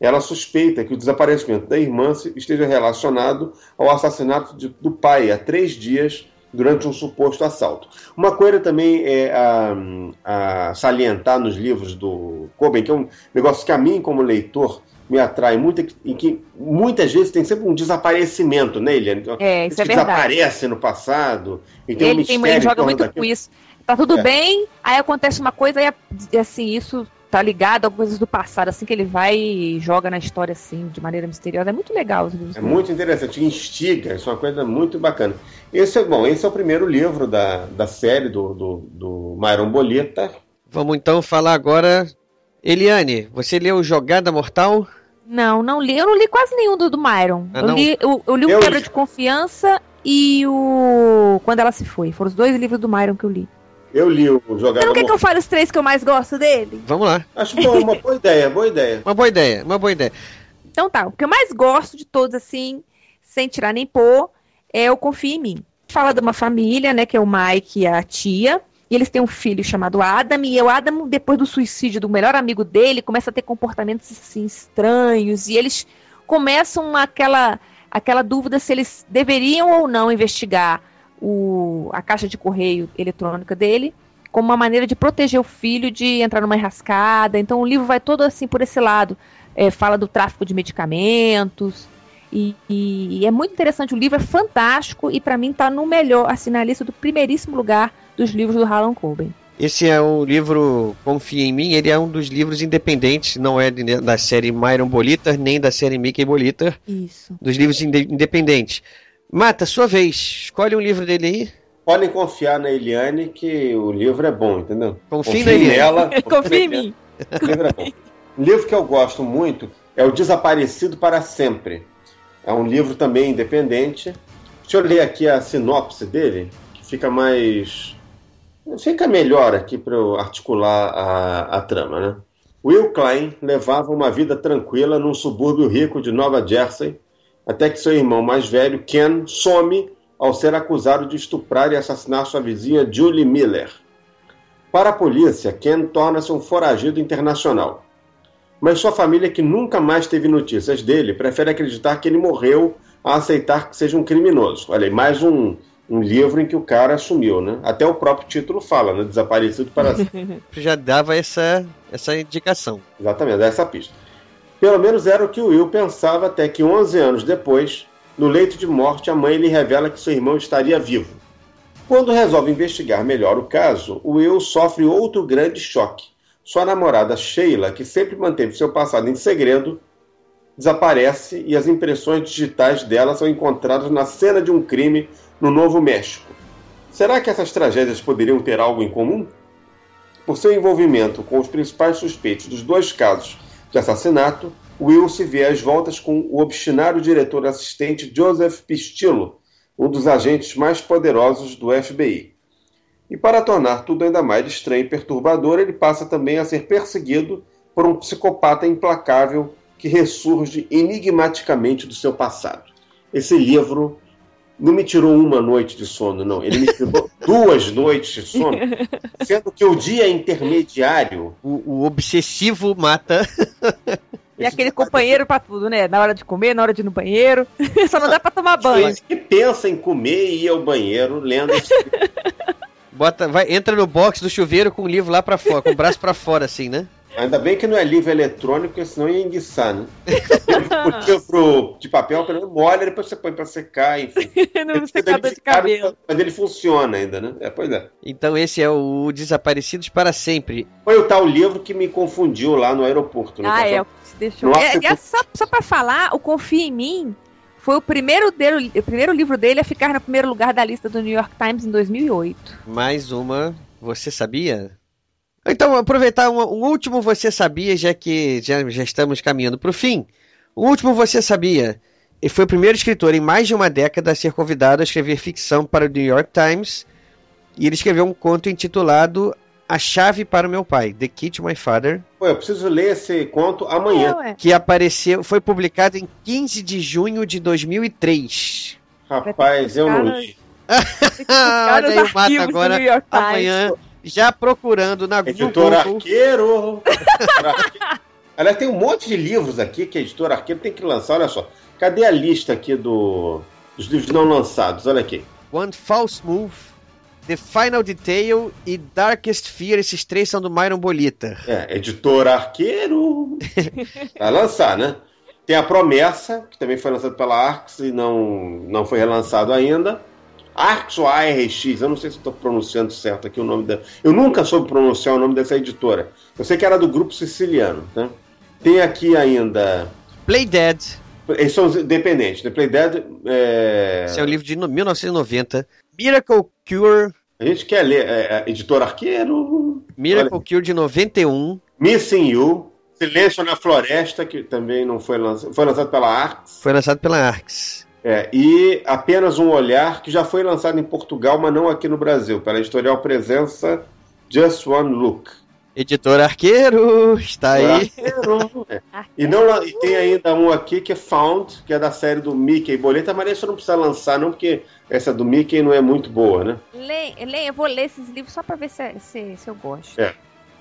Ela suspeita que o desaparecimento da irmã esteja relacionado ao assassinato de- do pai há três dias durante um suposto assalto. Uma coisa também é a, a salientar nos livros do Coben, que é um negócio que a mim, como leitor, me atrai muito, é que- em que muitas vezes tem sempre um desaparecimento, né, Eliane? É, isso é verdade. desaparece no passado e tem um Ele, tem, mistério ele joga muito daquilo. com isso. Tá tudo É. bem, aí acontece uma coisa e assim, isso tá ligado a coisas do passado, assim que ele vai e joga na história assim, de maneira misteriosa. É muito legal os livros. É muito interessante, instiga, isso é uma coisa muito bacana. Esse é bom, esse é o primeiro livro da, da série do, do, do Myron Bolita. Vamos então falar agora. Eliane, você leu Jogada Mortal? Não, não li. Eu não li quase nenhum do, do Myron. Ah, eu, li, eu, eu li o Eu Quebra li. de Confiança e o Quando Ela Se Foi. Foram os dois livros do Myron que eu li. Eu li o Jogada Você não quer que Mortal. eu fale os três que eu mais gosto dele? Vamos lá. Acho bom, uma boa ideia, boa ideia. Uma boa ideia, uma boa ideia. Então tá, o que eu mais gosto de todos, assim, sem tirar nem pôr, é o Confia em Mim. Fala de uma família, né, que é o Mike e a tia, e eles têm um filho chamado Adam, e o Adam, depois do suicídio do melhor amigo dele, começa a ter comportamentos, assim, estranhos, e eles começam aquela, aquela dúvida se eles deveriam ou não investigar o, a caixa de correio eletrônica dele, como uma maneira de proteger o filho de entrar numa enrascada. Então o livro vai todo assim por esse lado. É, fala do tráfico de medicamentos. E, e- é muito interessante. O livro é fantástico e para mim tá no melhor, assim, na lista do primeiríssimo lugar dos livros do Harlan Coben. Esse é o livro Confia em Mim, ele é um dos livros independentes, não é da série Myron Bolitar, nem da série Mickey Bolitar, Isso. dos livros inde- independentes. Mata, sua vez, escolhe um livro dele aí. podem confiar na Eliane que o livro é bom, entendeu? Confie na Eliane. nela. Confia em mim. O livro é bom. Um livro que eu gosto muito é O Desaparecido para Sempre. É um livro também independente. Deixa eu ler aqui a sinopse dele, que fica mais. Fica melhor aqui para eu articular a, a trama, né? Will Klein levava uma vida tranquila num subúrbio rico de Nova Jersey, até que seu irmão mais velho, Ken, some ao ser acusado de estuprar e assassinar sua vizinha Julie Miller. Para a polícia, Ken torna-se um foragido internacional. Mas sua família, que nunca mais teve notícias dele, prefere acreditar que ele morreu a aceitar que seja um criminoso. Olha aí, mais um, um livro em que o cara sumiu, né? Até o próprio título fala, né? Desaparecido para sempre. Já dava essa, essa indicação. Exatamente, essa pista. Pelo menos era o que o Will pensava até que 11 anos depois, no leito de morte, a mãe lhe revela que seu irmão estaria vivo. Quando resolve investigar melhor o caso, o Will sofre outro grande choque. Sua namorada Sheila, que sempre manteve seu passado em segredo, desaparece e as impressões digitais dela são encontradas na cena de um crime no Novo México. Será que essas tragédias poderiam ter algo em comum? Por seu envolvimento com os principais suspeitos dos dois casos de assassinato, Will se vê às voltas com o obstinado diretor assistente Joseph Pistillo, um dos agentes mais poderosos do FBI. E para tornar tudo ainda mais estranho e perturbador, ele passa também a ser perseguido por um psicopata implacável que ressurge enigmaticamente do seu passado. Esse livro não me tirou uma noite de sono, não. Ele me tirou duas noites de sono, sendo que o dia intermediário. O, o obsessivo mata. E aquele companheiro pra tudo, né? Na hora de comer, na hora de ir no banheiro. Só não dá pra tomar banho. Que pensa em comer e ir ao banheiro lendo. Bota, vai, entra no box do chuveiro com o livro lá pra fora, com o braço pra fora, assim, né? Ainda bem que não é livro eletrônico, senão ia enguiçar, né? O livro de papel, pelo menos molha, depois você põe pra secar, enfim. no secador de cabelo. Mas ele funciona ainda, né? É, pois é. Então esse é o Desaparecidos para Sempre. Foi o tal livro que me confundiu lá no aeroporto. Né? Ah, é, o que se deixou. É, eu- é só, só pra falar, o Confia em Mim foi o primeiro, dele, o primeiro livro dele a ficar no primeiro lugar da lista do New York Times em 2008. Mais uma, você sabia? Então, aproveitar um, um último Você Sabia, já que já, já estamos caminhando para o fim. O último Você Sabia. Ele foi o primeiro escritor em mais de uma década a ser convidado a escrever ficção para o New York Times. E ele escreveu um conto intitulado A Chave para o Meu Pai, The Key to My Father, Pô, eu preciso ler esse conto amanhã. É, que apareceu, foi publicado em 15 de junho de 2003. Rapaz, eu não li. Ah, Olha aí o do agora, New York Times. amanhã, já procurando na Editor Google. Arqueiro. Editor Arqueiro. Aliás, tem um monte de livros aqui que a editora Arqueiro tem que lançar. Olha só. Cadê a lista aqui do, dos livros não lançados? Olha aqui. One False Move, The Final Detail e Darkest Fear. Esses três são do Myron Bolita. É, editora Arqueiro. Vai lançar, né? Tem a Promessa, que também foi lançado pela Arx e não, não foi relançado ainda. Arx ou ARX, eu não sei se estou pronunciando certo aqui o nome da. Eu nunca soube pronunciar o nome dessa editora. Eu sei que era do grupo siciliano, tá? Tem aqui ainda. Play Dead. Eles são independentes. The Play Dead. É... Esse é um livro de no- 1990. Miracle Cure. A gente quer ler. É, é, editora Arqueiro. Miracle Olha. Cure de 91. Missing You. Silêncio na Floresta, que também não foi lançado. Foi lançado pela Arx. Foi lançado pela Arx. É, e Apenas um Olhar, que já foi lançado em Portugal, mas não aqui no Brasil, pela editorial Presença Just One Look. Editor Arqueiro, está aí. É. E, não, e tem ainda um aqui que é Found, que é da série do Mickey Boleta, mas esse não precisa lançar, não, porque essa do Mickey não é muito boa, né? Lê, lê, eu vou ler esses livros só pra ver se, se, se eu gosto. É.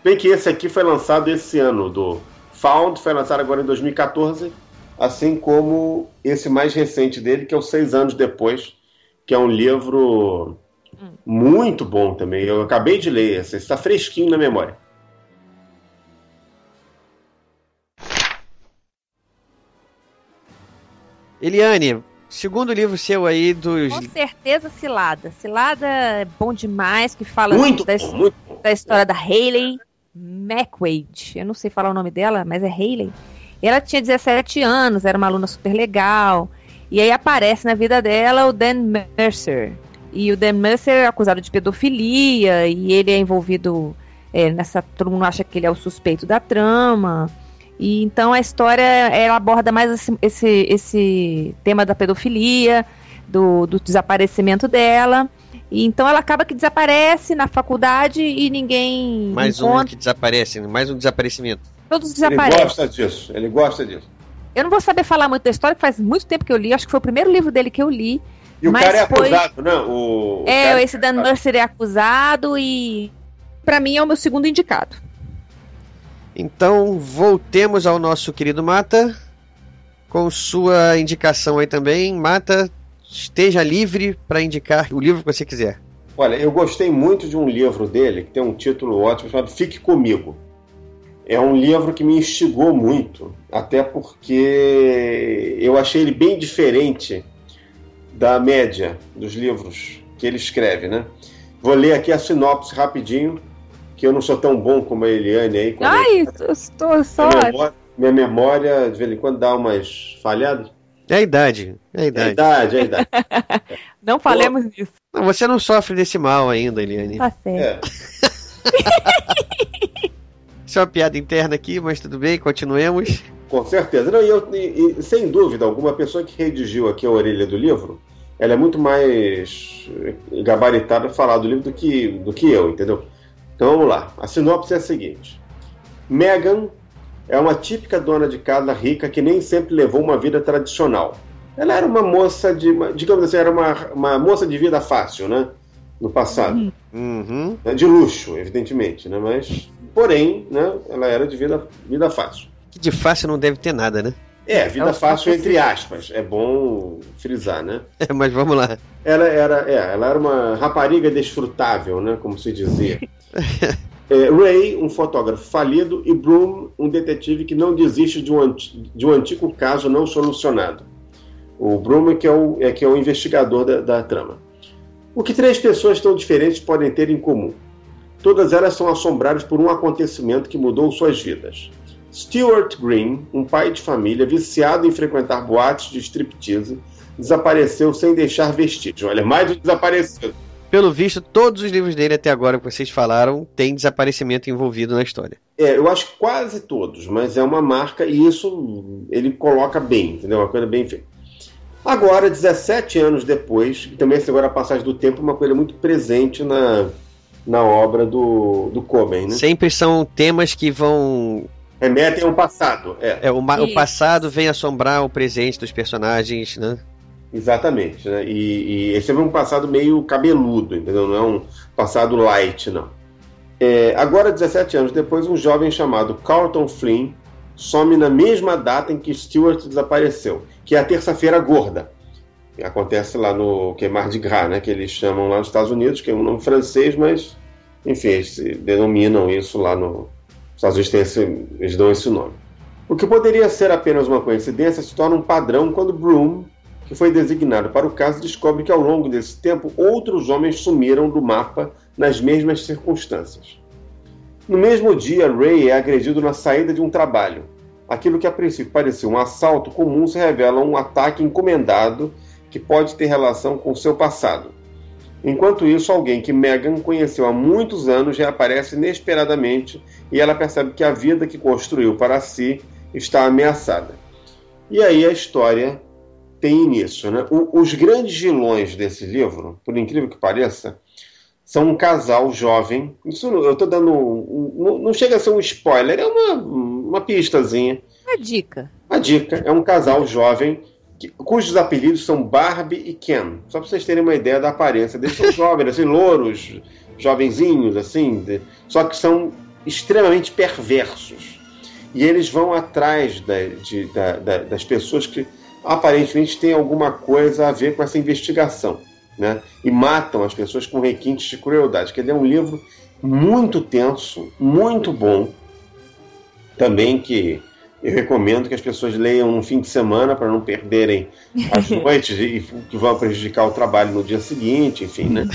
Bem que esse aqui foi lançado esse ano, do Found, foi lançado agora em 2014, assim como esse mais recente dele, que é o Seis Anos Depois, que é um livro muito bom também. Eu acabei de ler esse, está fresquinho na memória. Eliane, segundo livro seu aí dos. Com certeza Cilada. Cilada é bom demais, que fala Muito da, bom, muito bom. da história da Hayley McWade. Eu não sei falar o nome dela, mas é Hayley. Ela tinha 17 anos, era uma aluna super legal. E aí aparece na vida dela o Dan Mercer. E o Dan Mercer é acusado de pedofilia e ele é envolvido é, nessa. Todo mundo acha que ele é o suspeito da trama. E então a história ela aborda mais esse, esse, esse tema da pedofilia, do, do desaparecimento dela. E então ela acaba que desaparece na faculdade e ninguém. Mais encontra. um que desaparece, mais um desaparecimento. Todos Ele desaparecem. gosta disso, ele gosta disso. Eu não vou saber falar muito da história, que faz muito tempo que eu li. Acho que foi o primeiro livro dele que eu li. E o cara é foi- acusado, né? O, o É, cara esse Dan Mercer é acusado e. Pra mim é o meu segundo indicado. Então, voltemos ao nosso querido Mata, com sua indicação aí também. Mata, esteja livre para indicar o livro que você quiser. Olha, eu gostei muito de um livro dele, que tem um título ótimo, chamado Fique Comigo. É um livro que me instigou muito, até porque eu achei ele bem diferente da média dos livros que ele escreve, né? Vou ler aqui a sinopse rapidinho, que eu não sou tão bom como a Eliane aí. Ai, eu estou só. minha, memória, minha memória, de vez em quando, dá umas falhadas. É a idade, é a É a idade. idade, é a idade. Não falemos disso. Não, você não sofre desse mal ainda, Eliane. Tá certo. É. Isso é uma piada interna aqui, mas tudo bem, continuemos. Com certeza. Não, e, eu, e- e, sem dúvida alguma, a pessoa que redigiu aqui a orelha do livro, ela é muito mais eh, gabaritada para falar do livro do que, do que eu, entendeu? Então vamos lá. A sinopse é a seguinte: Megan é uma típica dona de casa rica que nem sempre levou uma vida tradicional. Ela era uma moça de, digamos assim, era uma, uma moça de vida fácil, né? No passado. Uhum. De luxo, evidentemente, né? Mas, porém, né? Ela era de vida, vida fácil. Que de fácil não deve ter nada, né? É, vida Ela fácil entre assim. aspas. É bom frisar, né? É, mas vamos lá. Ela era, é, ela era uma rapariga desfrutável, né? Como se dizia. É, Ray, um fotógrafo falido, e Broom, um detetive que não desiste de um, de um antigo caso não solucionado. O Broom é que é o, é que é o investigador da, da trama. O que três pessoas tão diferentes podem ter em comum? Todas elas são assombradas por um acontecimento que mudou suas vidas. Stuart Green, um pai de família viciado em frequentar boates de striptease, desapareceu sem deixar vestígio. Olha, mais um desaparecido. Pelo visto, todos os livros dele até agora que vocês falaram têm desaparecimento envolvido na história. É, eu acho que quase todos, mas é uma marca e isso ele coloca bem, entendeu? Uma coisa bem feita. Agora, 17 anos depois, e também agora a passagem do tempo é uma coisa muito presente na, na obra do, do Coben, né? Sempre são temas que vão. Remetem ao passado, é. É, o, o passado vem assombrar o presente dos personagens, né? Exatamente, né? E, e esse é um passado meio cabeludo, entendeu? Não é um passado light, não. É, agora, 17 anos depois, um jovem chamado Carlton Flynn some na mesma data em que Stewart desapareceu, que é a terça-feira gorda. Acontece lá no que é Mardi Gras, né? Que eles chamam lá nos Estados Unidos, que é um nome francês, mas enfim, eles se denominam isso lá no os Estados Unidos, esse, eles dão esse nome. O que poderia ser apenas uma coincidência se torna um padrão quando Broom, que foi designado para o caso, descobre que ao longo desse tempo outros homens sumiram do mapa nas mesmas circunstâncias. No mesmo dia, Ray é agredido na saída de um trabalho. Aquilo que a princípio parecia um assalto comum se revela um ataque encomendado que pode ter relação com seu passado. Enquanto isso, alguém que Megan conheceu há muitos anos reaparece inesperadamente e ela percebe que a vida que construiu para si está ameaçada. E aí a história tem início. Né? O- os grandes vilões desse livro, por incrível que pareça, são um casal jovem. Isso eu estou dando. um- um- não, chega a ser um spoiler, é uma, uma pistazinha. Uma dica. A dica é um casal jovem cujos apelidos são Barbie e Ken. Só para vocês terem uma ideia da aparência deles. São jovens, assim, louros, jovenzinhos, assim, de- só que são extremamente perversos. E eles vão atrás da- de- da- da- das pessoas que aparentemente têm alguma coisa a ver com essa investigação. Né? E matam as pessoas com requintes de crueldade. Que ele é um livro muito tenso, muito bom. Também que eu recomendo que as pessoas leiam no fim de semana para não perderem as noites e que vão prejudicar o trabalho no dia seguinte, enfim, né?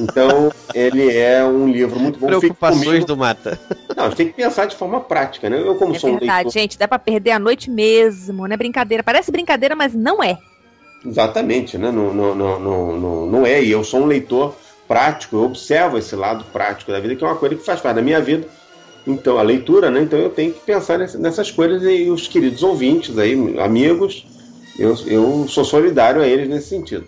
Então, ele é um livro muito bom. Preocupações do Mata. Não, a gente tem que pensar de forma prática, né? Eu, como É sou um verdade, leitor, gente. Dá pra perder a noite mesmo, não é brincadeira. Parece brincadeira, mas não é. Exatamente, né? Não, não, não, não, não é. E eu sou um leitor prático, eu observo esse lado prático da vida, que é uma coisa que faz parte da minha vida. Então, a leitura, né? Então eu tenho que pensar nessas coisas e os queridos ouvintes aí, amigos, eu, eu sou solidário a eles nesse sentido.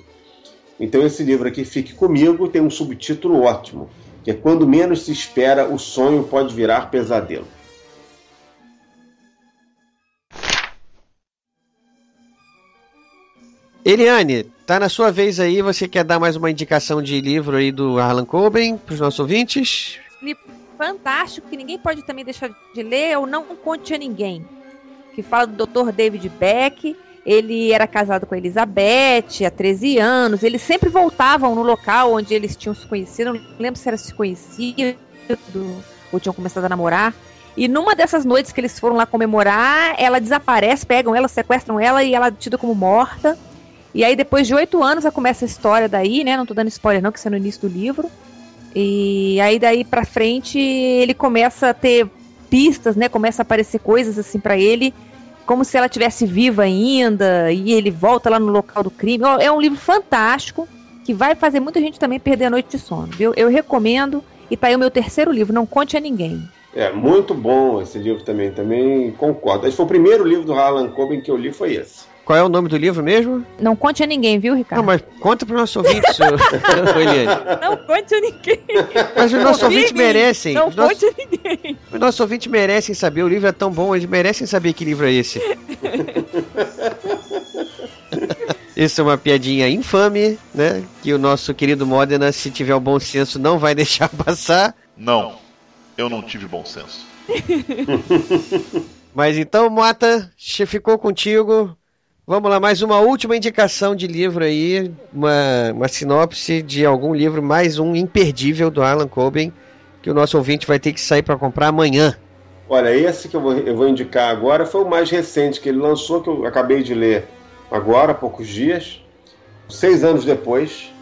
Então esse livro aqui, Fique Comigo, tem um subtítulo ótimo, que é Quando Menos Se Espera, o Sonho Pode Virar Pesadelo. Eliane, tá na sua vez aí, você quer dar mais uma indicação de livro aí do Harlan Coben para os nossos ouvintes? Livro fantástico que ninguém pode também deixar de ler é o Não Conte a Ninguém, que fala do Dr. David Beck. Ele era casado com a Elizabeth há 13 anos. Eles sempre voltavam no local onde eles tinham se conhecido. Não lembro se era se conhecido ou tinham começado a namorar. E numa dessas noites que eles foram lá comemorar, ela desaparece, pegam ela, sequestram ela e ela é tida como morta. E aí, depois de oito anos, começa a história daí, né? Não tô dando spoiler, não, que isso é no início do livro. E aí, daí pra frente, ele começa a ter pistas, né? Começa a aparecer coisas assim para ele, como se ela tivesse viva ainda. E ele volta lá no local do crime. É um livro fantástico que vai fazer muita gente também perder a noite de sono, viu? Eu recomendo. E tá aí o meu terceiro livro, Não Conte a Ninguém. É, muito bom esse livro também, também concordo. Que foi o primeiro livro do Harlan Coben que eu li, foi esse. Qual é o nome do livro mesmo? Não conte a ninguém, viu, Ricardo? Não, mas conta para os nossos ouvintes, Não conte a ninguém. Mas os nossos ouvintes merecem. Não os conte nossos... a ninguém. Os nossos ouvintes merecem saber, o livro é tão bom, eles merecem saber que livro é esse. Isso é uma piadinha infame, né? Que o nosso querido Modena, se tiver o bom senso, não vai deixar passar. Não, eu não tive bom senso. Mas então, Mota, ficou contigo. Vamos lá, mais uma última indicação de livro aí, uma, uma sinopse de algum livro, mais um imperdível do Alan Coben, que o nosso ouvinte vai ter que sair para comprar amanhã. Olha, esse que eu vou, eu vou indicar agora foi o mais recente que ele lançou, que eu acabei de ler agora, há poucos dias, seis anos depois.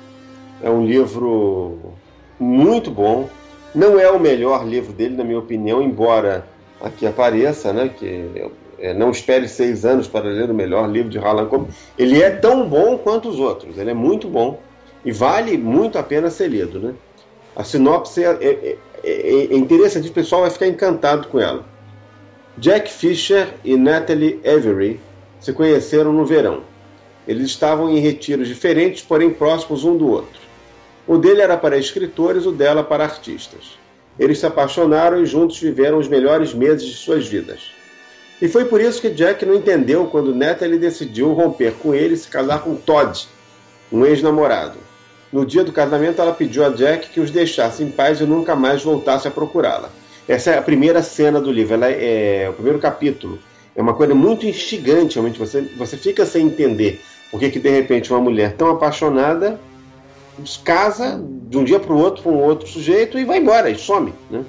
É um livro muito bom. Não é o melhor livro dele, na minha opinião, embora aqui apareça, né? Que é, não espere seis anos para ler o melhor livro de Harlan Coben. Ele é tão bom quanto os outros. Ele é muito bom e vale muito a pena ser lido, né? A sinopse é, é, é, é interessante, o pessoal vai ficar encantado com ela. Jack Fisher e Natalie Avery se conheceram no verão. Eles estavam em retiros diferentes, porém próximos um do outro. O dele era para escritores, o dela para artistas. Eles se apaixonaram e juntos viveram os melhores meses de suas vidas. E foi por isso que Jack não entendeu quando Natalie decidiu romper com ele e se casar com Todd, um ex-namorado. No dia do casamento, ela pediu a Jack que os deixasse em paz e nunca mais voltasse a procurá-la. Essa é a primeira cena do livro, ela é, é o primeiro capítulo. É uma coisa muito instigante, realmente. Você, você fica sem entender por que, de repente uma mulher tão apaixonada casa de um dia para o outro com um outro sujeito e vai embora e some. Né?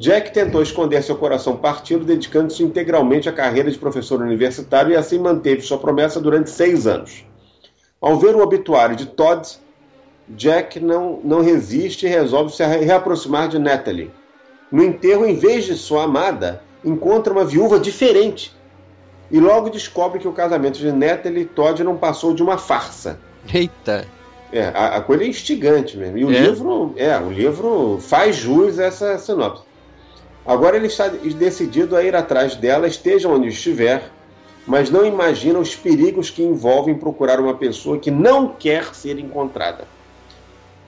Jack tentou esconder seu coração partido, dedicando-se integralmente à carreira de professor universitário e assim manteve sua promessa durante seis anos. Ao ver o obituário de Todd, Jack não, não resiste e resolve se reaproximar de Natalie. No enterro, em vez de sua amada, encontra uma viúva diferente e logo descobre que o casamento de Natalie e Todd não passou de uma farsa. Eita! É, a, a coisa é instigante mesmo. E o é? livro, é, o livro faz jus a essa sinopse. Agora ele está decidido a ir atrás dela, esteja onde estiver, mas não imagina os perigos que envolvem procurar uma pessoa que não quer ser encontrada.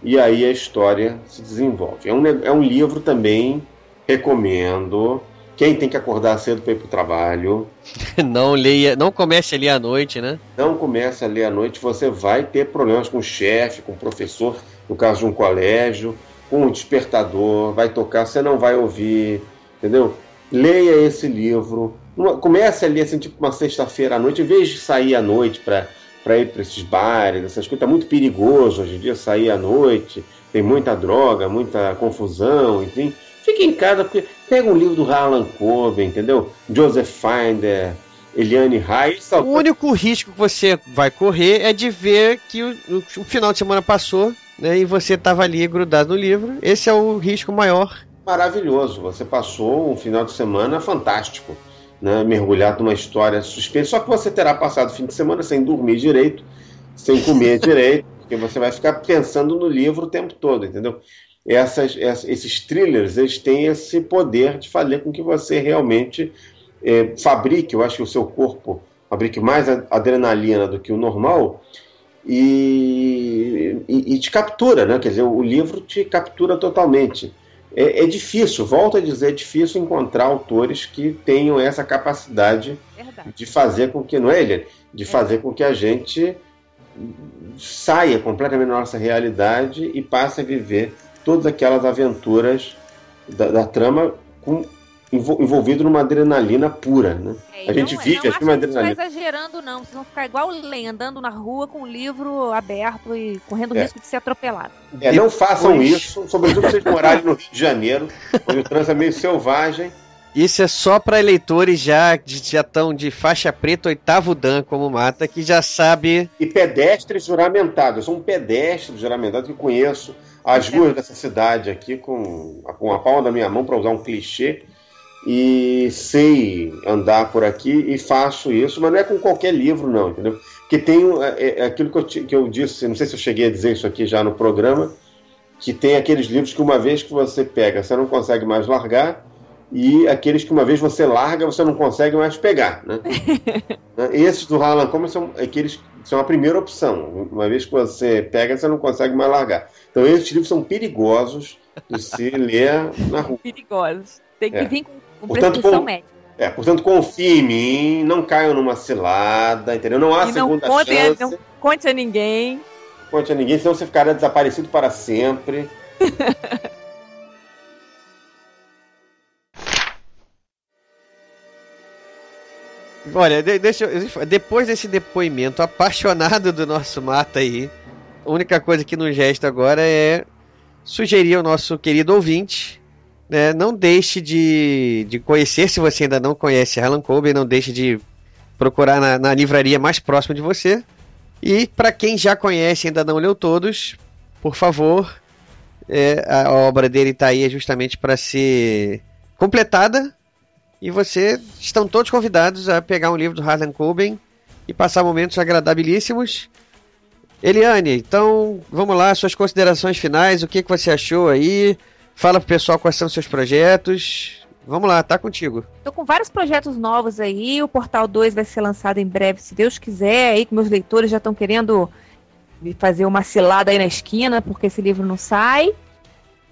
E aí a história se desenvolve. É um, é um livro também, recomendo. Quem tem que acordar cedo para ir para o trabalho. Não leia, não comece a ler à noite, né? Não comece a ler à noite, você vai ter problemas com o chefe, com o professor, no caso de um colégio um despertador, vai tocar, você não vai ouvir, entendeu? Leia esse livro, uma, comece a ler assim, tipo uma sexta-feira à noite, em vez de sair à noite para ir para esses bares, essas coisas, tá muito perigoso hoje em dia sair à noite, tem muita droga, muita confusão, enfim. Fique em casa, porque pega um livro do Harlan Coben, entendeu? Joseph Finder, Eliane Reis. O único risco que você vai correr é de ver que o, o final de semana passou né, e você estava ali grudado no livro. Esse é o risco maior. Maravilhoso. Você passou um final de semana fantástico. né, mergulhado numa história suspensa. Só que você terá passado o fim de semana sem dormir direito, sem comer direito, porque você vai ficar pensando no livro o tempo todo, entendeu? Essas, esses thrillers eles têm esse poder de fazer com que você realmente é, fabrique, eu acho que o seu corpo fabrique mais adrenalina do que o normal e, e, e te captura, né? Quer dizer, o livro te captura totalmente. É, é, difícil, volto a dizer, é difícil encontrar autores que tenham essa capacidade Verdade. de fazer com que, não é, ele, de é. fazer com que a gente saia completamente da nossa realidade e passe a viver todas aquelas aventuras da, da trama com envolvido numa adrenalina pura, né? É, a gente não, vive assim uma adrenalina. Não exagerando, não. Vocês vão ficar igual Len, andando na rua com o livro aberto e correndo é. risco de ser atropelado. É, não façam isso, sobretudo se vocês morarem no Rio de Janeiro, onde o trânsito é meio selvagem. Isso é só para eleitores já já estão de faixa preta oitavo dan como mata que já sabe e pedestres juramentados. Eu sou um pedestre juramentado que conheço as ruas dessa cidade aqui com, com a palma da minha mão para usar um clichê e sei andar por aqui e faço isso, mas não é com qualquer livro, não, entendeu? Porque tem é, é aquilo que eu, que eu disse, não sei se eu cheguei a dizer isso aqui já no programa, que tem aqueles livros que uma vez que você pega, você não consegue mais largar, e aqueles que uma vez você larga, você não consegue mais pegar, né? Esses do Harlan Coben são aqueles são a primeira opção. Uma vez que você pega, você não consegue mais largar. Então esses livros são perigosos de se ler na rua. Perigosos. Tem que é. vir com com portanto, prescrição com, médica. É, portanto, confie em mim, não caiam numa cilada, entendeu? Não há e segunda não conte, chance. Não conte a ninguém. Conte a ninguém, senão você ficará desaparecido para sempre. Olha, deixa eu, depois desse depoimento apaixonado do nosso Mata aí, a única coisa que nos resta agora é sugerir ao nosso querido ouvinte né, não deixe de, de conhecer, se você ainda não conhece Harlan Coben, não deixe de procurar na, na livraria mais próxima de você. E para quem já conhece e ainda não leu todos, por favor, é, a obra dele está aí justamente para ser completada. E vocês estão todos convidados a pegar um livro do Harlan Coben e passar momentos agradabilíssimos. Eliane, então vamos lá, suas considerações finais, o que, que você achou aí? Fala pro pessoal quais são os seus projetos. Vamos lá, tá contigo. Tô com vários projetos novos aí. O Portal 2 vai ser lançado em breve, se Deus quiser. Aí que meus leitores já estão querendo me fazer uma cilada aí na esquina, porque esse livro não sai.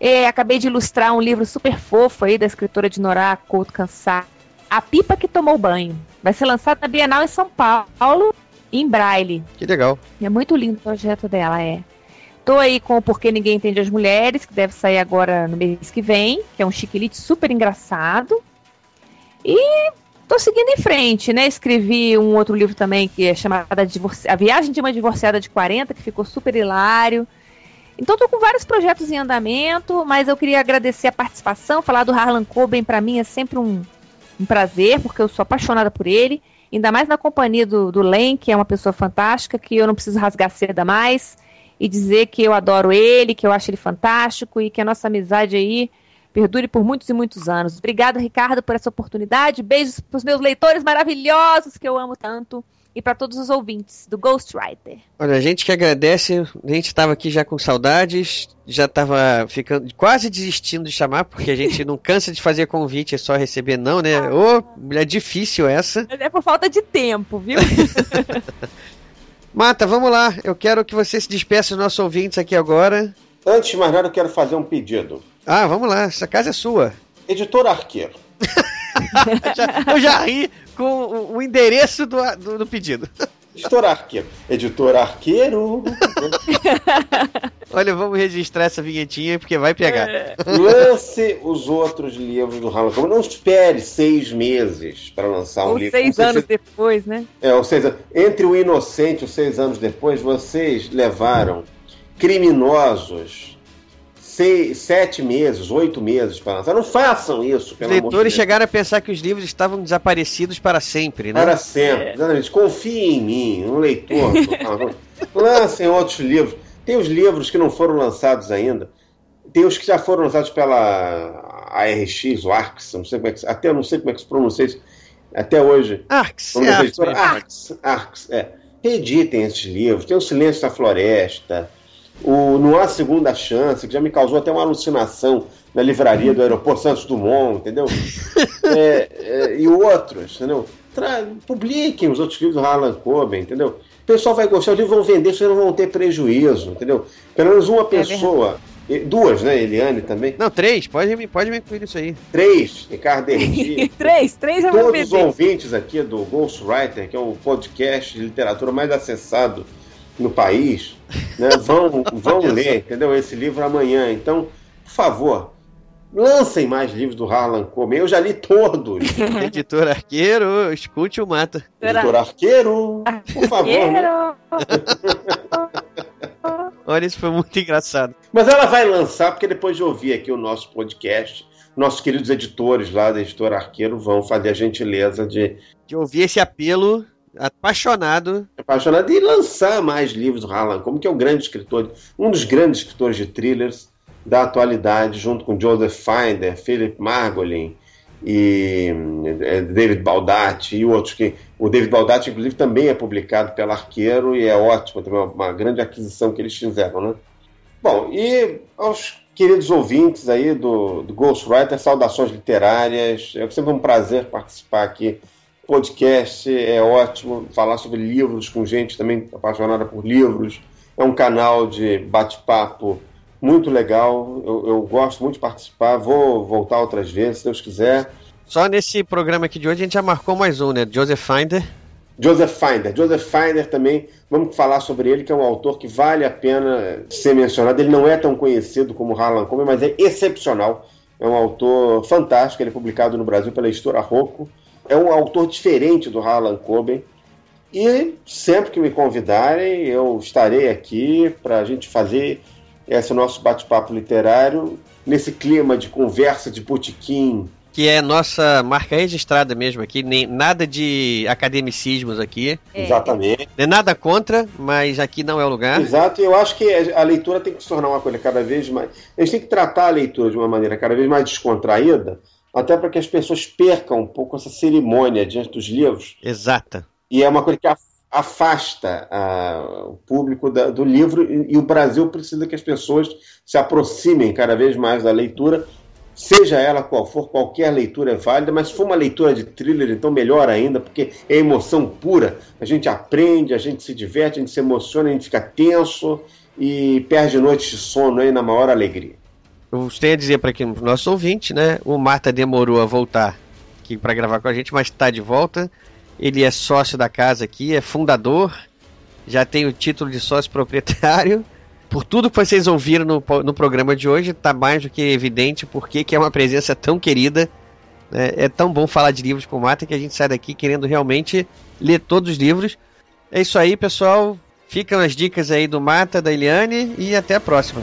É, acabei de ilustrar um livro super fofo aí da escritora de Norá Couto Cansar. A Pipa que Tomou Banho. Vai ser lançado na Bienal em São Paulo, em braille. Que legal. É muito lindo o projeto dela, é. Tô aí com o Porquê Ninguém Entende as Mulheres, que deve sair agora no mês que vem, que é um chiquilite super engraçado. E tô seguindo em frente, né? Escrevi um outro livro também que é chamado A Viagem de uma Divorciada de 40, que ficou super hilário. Então tô com vários projetos em andamento, mas eu queria agradecer a participação, falar do Harlan Coben para mim é sempre um, um, prazer, porque eu sou apaixonada por ele, ainda mais na companhia do, do Len, que é uma pessoa fantástica, que eu não preciso rasgar seda mais e dizer que eu adoro ele, que eu acho ele fantástico e que a nossa amizade aí perdure por muitos e muitos anos. Obrigado, Ricardo, por essa oportunidade. Beijos para os meus leitores maravilhosos que eu amo tanto e para todos os ouvintes do Ghostwriter. Olha, a gente que agradece, a gente estava aqui já com saudades, já estava ficando quase desistindo de chamar, porque a gente não cansa de fazer convite, é só receber não, né? Ah. Oh, é difícil essa. É por falta de tempo, viu? Mata, vamos lá. Eu quero que você se despeça dos nossos ouvintes aqui agora. Antes de mais nada, eu quero fazer um pedido. Ah, vamos lá. Essa casa é sua. Editor Arqueiro. eu já ri com o endereço do, do, do pedido. Editor Arqueiro. Editor Arqueiro. Olha, vamos registrar essa vinhetinha porque vai pegar. É. Lance os outros livros do Harlan Coben. Não espere seis meses para lançar um ou livro. Seis anos depois, né? É, ou seja, entre o Inocente e os seis anos depois, vocês levaram criminosos seis, sete meses, oito meses para lançar. Não façam isso, pelo Os leitores de chegaram a pensar que os livros estavam desaparecidos para sempre, né? Para sempre, é. exatamente. Confiem em mim, um leitor. Lancem outros livros. Tem os livros que não foram lançados ainda. Tem os que já foram lançados pela ARX, o ARX, não sei como é que, até não sei como é que se pronuncia isso. até hoje. Arx, é. Arx, Arx, é. Reeditem esses livros. Tem o Silêncio da Floresta, o Não Há Segunda Chance, que já me causou até uma alucinação na livraria do Aeroporto Santos Dumont, entendeu? É, é, e outros, entendeu? Tra- publiquem os outros livros do Harlan Coben, entendeu? O pessoal vai gostar, os livros vão vender, vocês não vão ter prejuízo, entendeu? Pelo menos uma pessoa, e- duas, né? Eliane também. Não, três, pode me, pode me incluir isso aí. Três, Ricardo três, três eu vou Todos os ouvintes aqui do Ghostwriter, que é o podcast de literatura mais acessado no país, né, vão, vão ler, entendeu? Esse livro amanhã. Então, por favor, lancem mais livros do Harlan Coben. Eu já li todos. Editor Arqueiro, escute o Mata. Editor Arqueiro, por favor. né? Olha, isso foi muito engraçado. Mas ela vai lançar, porque depois de ouvir aqui o nosso podcast, nossos queridos editores lá da Editora Arqueiro vão fazer a gentileza de De ouvir esse apelo apaixonado. apaixonado e lançar mais livros do Harlan Coben, que é um grande escritor, um dos grandes escritores de thrillers da atualidade, junto com Joseph Finder, Philip Margolin e eh, David Baldacci e outros que o David Baldacci inclusive também é publicado pela Arqueiro e é ótimo, também é uma grande aquisição que eles fizeram, né? Bom, e aos queridos ouvintes aí do, do Ghostwriter, saudações literárias. É sempre um prazer participar aqui. Podcast é ótimo, falar sobre livros com gente também apaixonada por livros. É um canal de bate-papo muito legal. Eu, eu gosto muito de participar. Vou voltar outras vezes, se Deus quiser. Só nesse programa aqui de hoje a gente já marcou mais um, né? Joseph Finder. Joseph Finder. Joseph Finder também, vamos falar sobre ele, que é um autor que vale a pena ser mencionado. Ele não é tão conhecido como Harlan Coben, mas é excepcional. É um autor fantástico, ele é publicado no Brasil pela editora Rocco. É um autor diferente do Harlan Coben. E sempre que me convidarem, eu estarei aqui para a gente fazer esse nosso bate-papo literário nesse clima de conversa de botequim, Que é nossa marca registrada mesmo aqui, nem nada de academicismos aqui. É. Exatamente. Não é nada contra, mas aqui não é o lugar. Exato, e eu acho que a leitura tem que se tornar uma coisa cada vez mais. A gente tem que tratar a leitura de uma maneira cada vez mais descontraída, até para que as pessoas percam um pouco essa cerimônia diante dos livros. Exata. E é uma coisa que af- afasta ah, o público da- do livro, e, e o Brasil precisa que as pessoas se aproximem cada vez mais da leitura, seja ela qual for, qualquer leitura é válida, mas se for uma leitura de thriller, então melhor ainda, porque é emoção pura. A gente aprende, a gente se diverte, a gente se emociona, a gente fica tenso e perde noites de sono aí na maior alegria. Eu tenho a dizer para quem os nossos ouvintes, né? O Marta demorou a voltar aqui para gravar com a gente, mas está de volta. Ele é sócio da casa aqui, é fundador, já tem o título de sócio proprietário. Por tudo que vocês ouviram no, no programa de hoje, tá mais do que evidente porque que é uma presença tão querida. né? É tão bom falar de livros com o Marta que a gente sai daqui querendo realmente ler todos os livros. É isso aí, pessoal. Ficam as dicas aí do Mata, da Eliane e até a próxima.